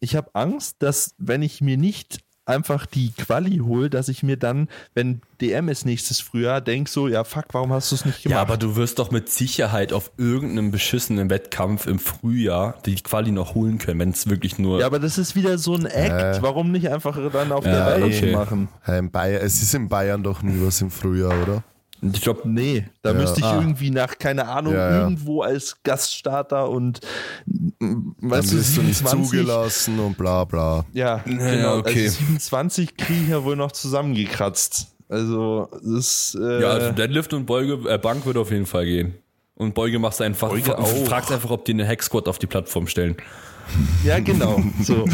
S1: ich habe Angst, dass wenn ich mir nicht einfach die Quali hole, dass ich mir dann, wenn DM ist nächstes Frühjahr, denk so, ja fuck, warum hast du es nicht gemacht?
S3: Ja, aber du wirst doch mit Sicherheit auf irgendeinem beschissenen Wettkampf im Frühjahr die Quali noch holen können, wenn es wirklich nur.
S1: Ja, aber das ist wieder so ein Act.
S2: Äh.
S1: Warum nicht einfach dann auf
S3: Ja,
S1: der Bayerischen
S3: okay.
S1: machen?
S2: Hey, in Bayern, es ist in Bayern doch nie was im Frühjahr, oder?
S3: Ich glaube,
S1: Nee, da
S2: Ja.
S1: müsste ich
S3: Ah.
S1: irgendwie nach, keine Ahnung,
S2: Ja, ja.
S1: irgendwo als Gaststarter und mm,
S2: Dann
S1: weißt du,
S2: bist du nicht
S1: 27
S2: zugelassen und bla bla.
S1: Ja, genau.
S3: okay.
S1: Also 27 kriege ich ja wohl noch zusammengekratzt. Also, das äh,
S3: ja, also Deadlift und Beuge, äh, Bank würde auf jeden Fall gehen. Und Beuge machst du einfach,
S1: Beuge
S3: fragst einfach, ob die eine Hack Squat auf die Plattform stellen.
S1: Ja, genau. So.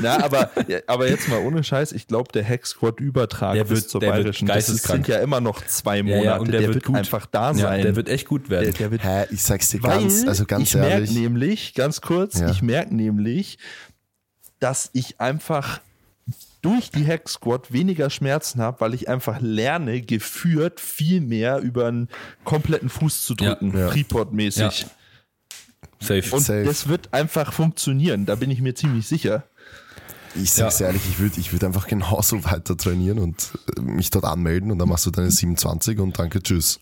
S1: Na, aber, ja, aber jetzt mal ohne Scheiß, ich glaube, der Hack Squad Übertrag
S3: Der
S1: bis
S3: wird-
S1: zur
S3: der wird
S1: Bayerischen, das ist-
S3: geisteskrank.
S1: sind ja immer noch zwei
S3: Ja,
S1: Monate.
S3: ja, und der wird gut.
S1: einfach da
S3: Ja,
S1: sein.
S3: der wird echt gut werden.
S1: der, der wird
S2: Hä, ich sag's dir ganz, also ganz
S1: ich merke
S2: ehrlich.
S1: nämlich, ganz kurz,
S2: Ja.
S1: ich merke nämlich, dass ich einfach durch die Hack Squad weniger Schmerzen habe, weil ich einfach lerne, geführt viel mehr über einen kompletten Fuß zu drücken,
S2: Ja. Ja.
S1: Freeport-mäßig.
S3: Ja. Safe.
S1: Und
S2: Safe.
S1: das wird einfach funktionieren, da bin ich mir ziemlich sicher.
S2: Ich sag's
S3: Ja.
S2: ehrlich, ich würde ich würd einfach genauso weiter trainieren und äh, mich dort anmelden und dann machst du deine 27 und danke, tschüss.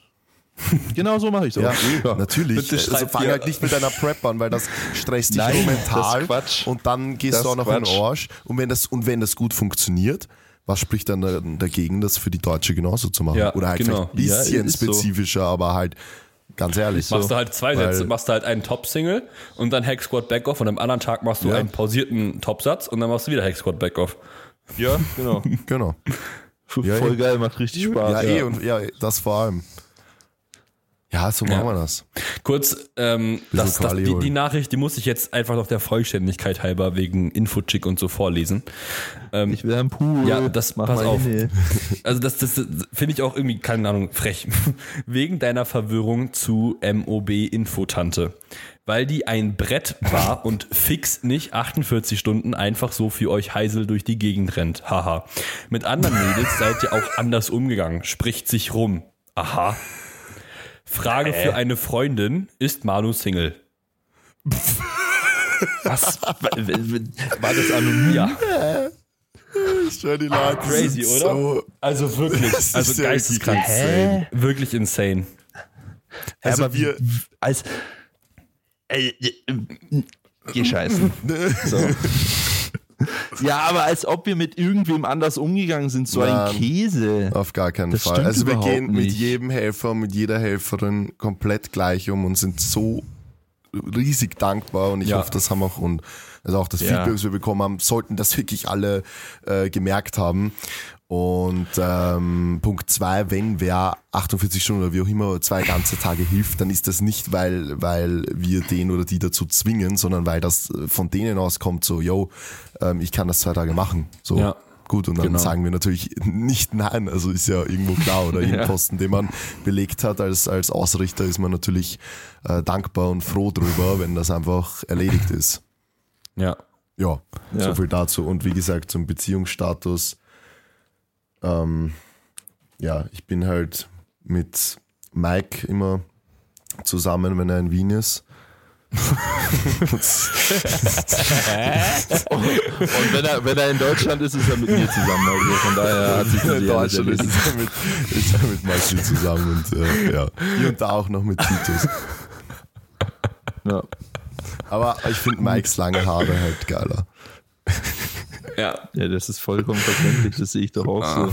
S1: Genau so mache ich so.
S2: Ja, natürlich.
S3: Bitte
S2: also fang halt nicht mit deiner Prep an, weil das stresst dich
S1: Nein,
S2: nur
S1: das
S2: mental. Und dann gehst
S1: Das
S2: du auch noch in den
S1: Quatsch.
S2: Arsch. Und wenn das, und wenn das gut funktioniert, was spricht dann da- dagegen, das für die Deutsche genauso zu machen?
S3: Ja,
S2: Oder halt
S3: genau.
S2: vielleicht ein bisschen
S1: Ja, ist so.
S2: spezifischer, aber halt ganz ehrlich.
S3: Machst du halt zwei Sätze, machst du halt einen Top-Single und dann Hack Squat Backoff und am anderen Tag machst du
S2: Ja.
S3: einen pausierten Topsatz und dann machst du wieder Hack Squat Backoff.
S1: Ja, genau.
S2: Genau.
S1: Voll
S2: Ja, ja.
S1: geil, macht richtig Spaß.
S2: Ja, eh, und ja, das vor allem. Ja, so machen
S3: Ja.
S2: wir das.
S3: Kurz, ähm, das, das, die, die Nachricht, die muss ich jetzt einfach noch der Vollständigkeit halber wegen Infochick und so vorlesen. Ähm,
S1: Ich will einen Pool.
S3: Ja, das-
S1: mach
S3: pass auf.
S1: hin.
S3: Also das, das, das finde ich auch irgendwie, keine Ahnung, frech. Wegen deiner Verwirrung zu MOB Infotante. Weil die ein Brett war und fix nicht 48 Stunden einfach so für euch Heisel durch die Gegend rennt. Haha. Mit anderen Mädels seid ihr auch anders umgegangen. Spricht sich rum. Aha. Frage für eine Freundin. Ist Manu Single?
S1: Was? War das anonym?
S3: Ja.
S2: Ich schwör, die Leute
S3: Crazy,
S2: sind
S3: oder?
S2: So,
S3: Also wirklich. Also geisteskrank.
S2: wirklich insane.
S3: Wirklich insane.
S2: Also
S1: aber
S2: wir-
S1: als ey, äh, geh scheißen. So. Ja, aber als ob wir mit irgendwem anders umgegangen sind, so ein
S2: Nein.
S1: Käse.
S2: Auf gar keinen
S1: Das
S2: Fall. Also wir gehen mit
S1: nicht.
S2: jedem Helfer, mit jeder Helferin komplett gleich um und sind so riesig dankbar und ich
S3: Ja.
S2: hoffe, das haben auch und also auch das
S1: Ja.
S2: Feedback, das wir bekommen haben, sollten das wirklich alle äh, gemerkt haben. Und ähm, Punkt zwei, wenn wer 48 Stunden oder wie auch immer zwei ganze Tage hilft, dann ist das nicht, weil, weil wir den oder die dazu zwingen, sondern weil das von denen auskommt, so, yo, ähm, ich kann das zwei Tage machen. So,
S3: Ja.
S2: gut. Und dann
S3: Genau.
S2: sagen wir natürlich nicht nein. Also ist ja irgendwo klar. Oder jeden
S1: Ja.
S2: Posten, den man belegt hat als, als Ausrichter, ist man natürlich äh, dankbar und froh drüber, wenn das einfach erledigt ist.
S3: Ja.
S2: Ja,
S1: Ja.
S2: so viel dazu. Und wie gesagt, zum Beziehungsstatus. Ähm, ja, ich bin halt mit Mike immer zusammen, wenn er in Wien ist.
S1: Und wenn er, wenn er in Deutschland ist, ist er mit mir zusammen. Also von daher hat sich das
S2: In Deutschland ist
S1: erledigt.
S2: er mit, ist er mit Maxi zusammen und äh, ja, hier und da auch noch mit Titus.
S1: Ja.
S2: Aber ich finde Mikes lange Haare halt geiler.
S3: Ja.
S1: ja, das ist vollkommen verständlich, das sehe ich doch auch
S3: Ah.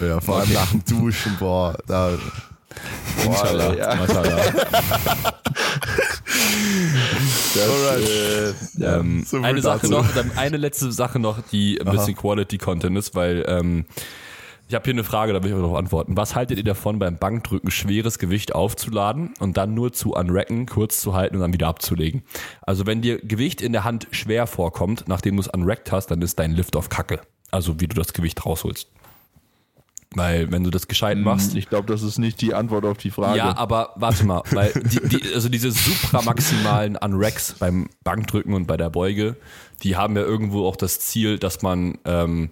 S1: so.
S2: Ja, vor allem nach dem Duschen, boah, da,
S3: Inshallah.
S1: ja.
S3: Mashallah.
S1: Das, äh, ja.
S3: Ähm,
S2: So
S3: eine Sache
S2: dazu.
S3: noch, eine letzte Sache noch, die ein bisschen Quality Content ist, weil ähm, ich habe hier eine Frage, da will ich auch noch antworten. Was haltet ihr davon, beim Bankdrücken schweres Gewicht aufzuladen und dann nur zu unracken, kurz zu halten und dann wieder abzulegen? Also wenn dir Gewicht in der Hand schwer vorkommt, nachdem du es unrackt hast, dann ist dein Lift auf Kacke. Also wie du das Gewicht rausholst. Weil wenn du das gescheit machst,
S1: Ich glaube, das ist nicht die Antwort auf die Frage.
S3: ja, aber warte mal, weil die, die, also diese supramaximalen Unracks beim Bankdrücken und bei der Beuge, die haben ja irgendwo auch das Ziel, dass man ähm,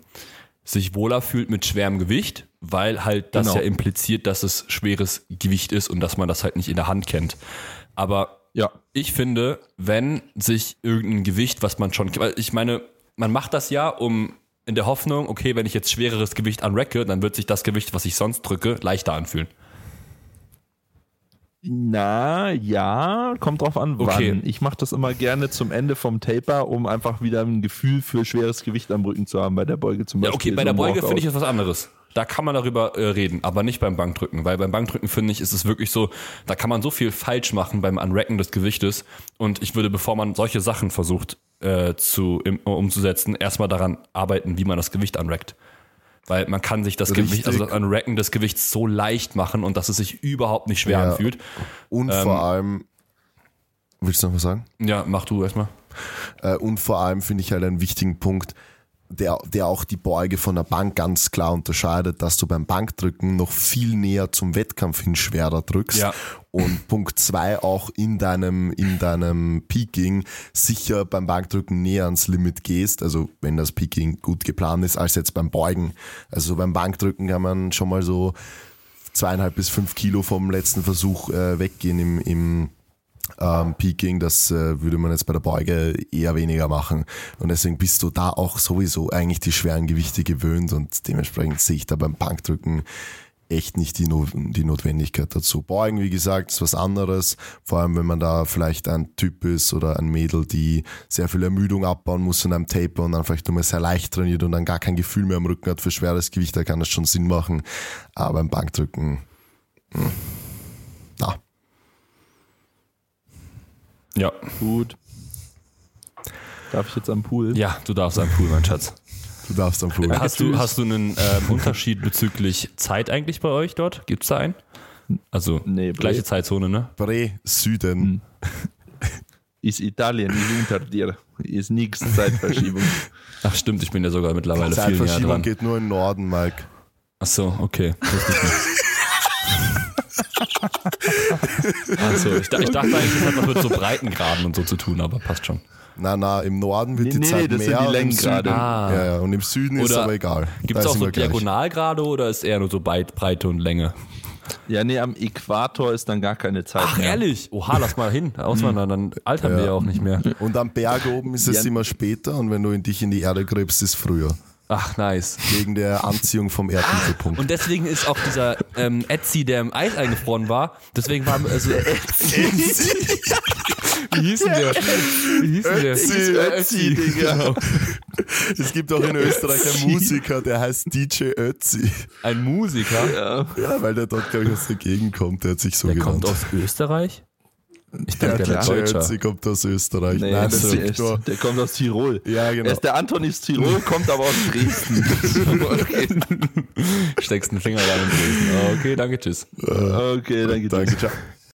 S3: sich wohler fühlt mit schwerem Gewicht, weil halt das
S1: Genau.
S3: ja impliziert, dass es schweres Gewicht ist und dass man das halt nicht in der Hand kennt. Aber
S1: ja.
S3: ich finde, wenn sich irgendein Gewicht, was man schon, weil ich meine, man macht das ja, um in der Hoffnung, okay, wenn ich jetzt schwereres Gewicht anracke, dann wird sich das Gewicht, was ich sonst drücke, leichter anfühlen.
S1: Na, ja, kommt drauf an,
S3: Okay.
S1: wann. Ich mache das immer gerne zum Ende vom Taper, um einfach wieder ein Gefühl für schweres Gewicht am Rücken zu haben, bei der Beuge zum
S3: Ja,
S1: Beispiel.
S3: okay, bei der Beuge finde ich das was anderes. Da kann man darüber äh, reden, aber nicht beim Bankdrücken, weil beim Bankdrücken finde ich, ist es wirklich so, da kann man so viel falsch machen beim Unracken des Gewichtes und ich würde, bevor man solche Sachen versucht äh, zu im, umzusetzen, erstmal daran arbeiten, wie man das Gewicht unrackt. Weil man kann sich das
S2: Richtig.
S3: Gewicht, also das Unracken des Gewichts so leicht machen und dass es sich überhaupt nicht schwer
S2: Ja.
S3: anfühlt.
S2: und
S3: Ähm,
S2: vor allem, willst du noch was sagen?
S3: Ja, mach du erstmal.
S2: Äh, und vor allem finde ich halt einen wichtigen Punkt, der, der auch die Beuge von der Bank ganz klar unterscheidet, dass du beim Bankdrücken noch viel näher zum Wettkampf hin schwerer drückst.
S3: Ja.
S2: Und Punkt zwei auch in deinem, in deinem Peaking sicher beim Bankdrücken näher ans Limit gehst. Also wenn das Peaking gut geplant ist, als jetzt beim Beugen. Also beim Bankdrücken kann man schon mal so zweieinhalb bis fünf Kilo vom letzten Versuch äh, weggehen im, im ähm, Peaking, das äh, würde man jetzt bei der Beuge eher weniger machen. Und deswegen bist du da auch sowieso eigentlich die schweren Gewichte gewöhnt und dementsprechend sehe ich da beim Bankdrücken echt nicht die, no die Notwendigkeit dazu. Beugen, wie gesagt, ist was anderes. Vor allem, wenn man da vielleicht ein Typ ist oder ein Mädel, die sehr viel Ermüdung abbauen muss in einem Taper und dann vielleicht nur mal sehr leicht trainiert und dann gar kein Gefühl mehr am Rücken hat für schweres Gewicht, da kann das schon Sinn machen. Aber beim Bankdrücken, hm, na.
S3: Ja.
S1: Gut. Darf ich jetzt am Pool?
S3: Ja, du darfst am Pool, mein Schatz.
S2: Du darfst am Pool.
S3: Hast du, hast du einen ähm, Unterschied bezüglich Zeit eigentlich bei euch dort? Gibt's da einen? Also
S1: Nee, Bre-
S3: gleiche Zeitzone, ne?
S2: Bre, Süden.
S1: Ist Italien nicht unter dir. Ist nichts Zeitverschiebung.
S3: Ach stimmt, ich bin ja sogar mittlerweile viel näher
S2: Zeitverschiebung
S3: dran.
S2: geht nur im Norden, Mike.
S3: Ach so, okay. Wusste ich ich, da- ich dachte eigentlich, das hat was mit so Breitengraden und so zu tun, aber passt schon.
S2: Na, na, im Norden wird
S1: Nee,
S2: die
S1: nee,
S2: Zeit
S1: das sind
S2: mehr
S1: die
S2: und im
S1: Längengrade.
S2: Süden,
S3: Ah.
S2: ja, ja, und im Süden ist
S3: Oder
S2: aber egal.
S3: Gibt es auch
S2: sind
S3: so. Diagonalgrade oder ist eher nur so Breit, Breite und Länge?
S1: Ja, nee, am Äquator ist dann gar keine Zeit
S3: Ach,
S1: mehr.
S3: ehrlich? Oha, lass mal hin. Auswandern, dann altern wir ja auch nicht mehr.
S2: Und am Berg oben ist es
S1: Ja.
S2: immer später und wenn du in dich in die Erde gräbst, ist früher.
S3: Ach, nice.
S2: Wegen der Anziehung vom Erdmittelpunkt.
S3: Und deswegen ist auch dieser ähm, Etsy, der im Eis eingefroren war, deswegen war also Wie hieß denn der? Wie hieß denn der?
S2: Ötzi,
S1: Ötzi, Digga.
S2: es gibt auch in Österreich einen Musiker, der heißt DJ Ötzi.
S3: Ein Musiker.
S1: Ja.
S2: Ja, weil der dort, glaube ich, aus der Gegend kommt. Der hat sich so
S3: Der
S2: genannt.
S3: kommt aus Österreich? Ich
S2: ja,
S3: dachte, der wäre
S2: DJ
S3: Deutscher.
S2: Ötzi kommt aus Österreich.
S1: Nee,
S2: Nein,
S1: das ist, der kommt aus Tirol.
S2: Ja, genau.
S1: Er ist der Anton ist Tirol, kommt aber aus Dresden.
S3: Steckst einen Finger rein in Dresden. Okay, danke, tschüss.
S1: okay danke.
S2: Danke, ciao.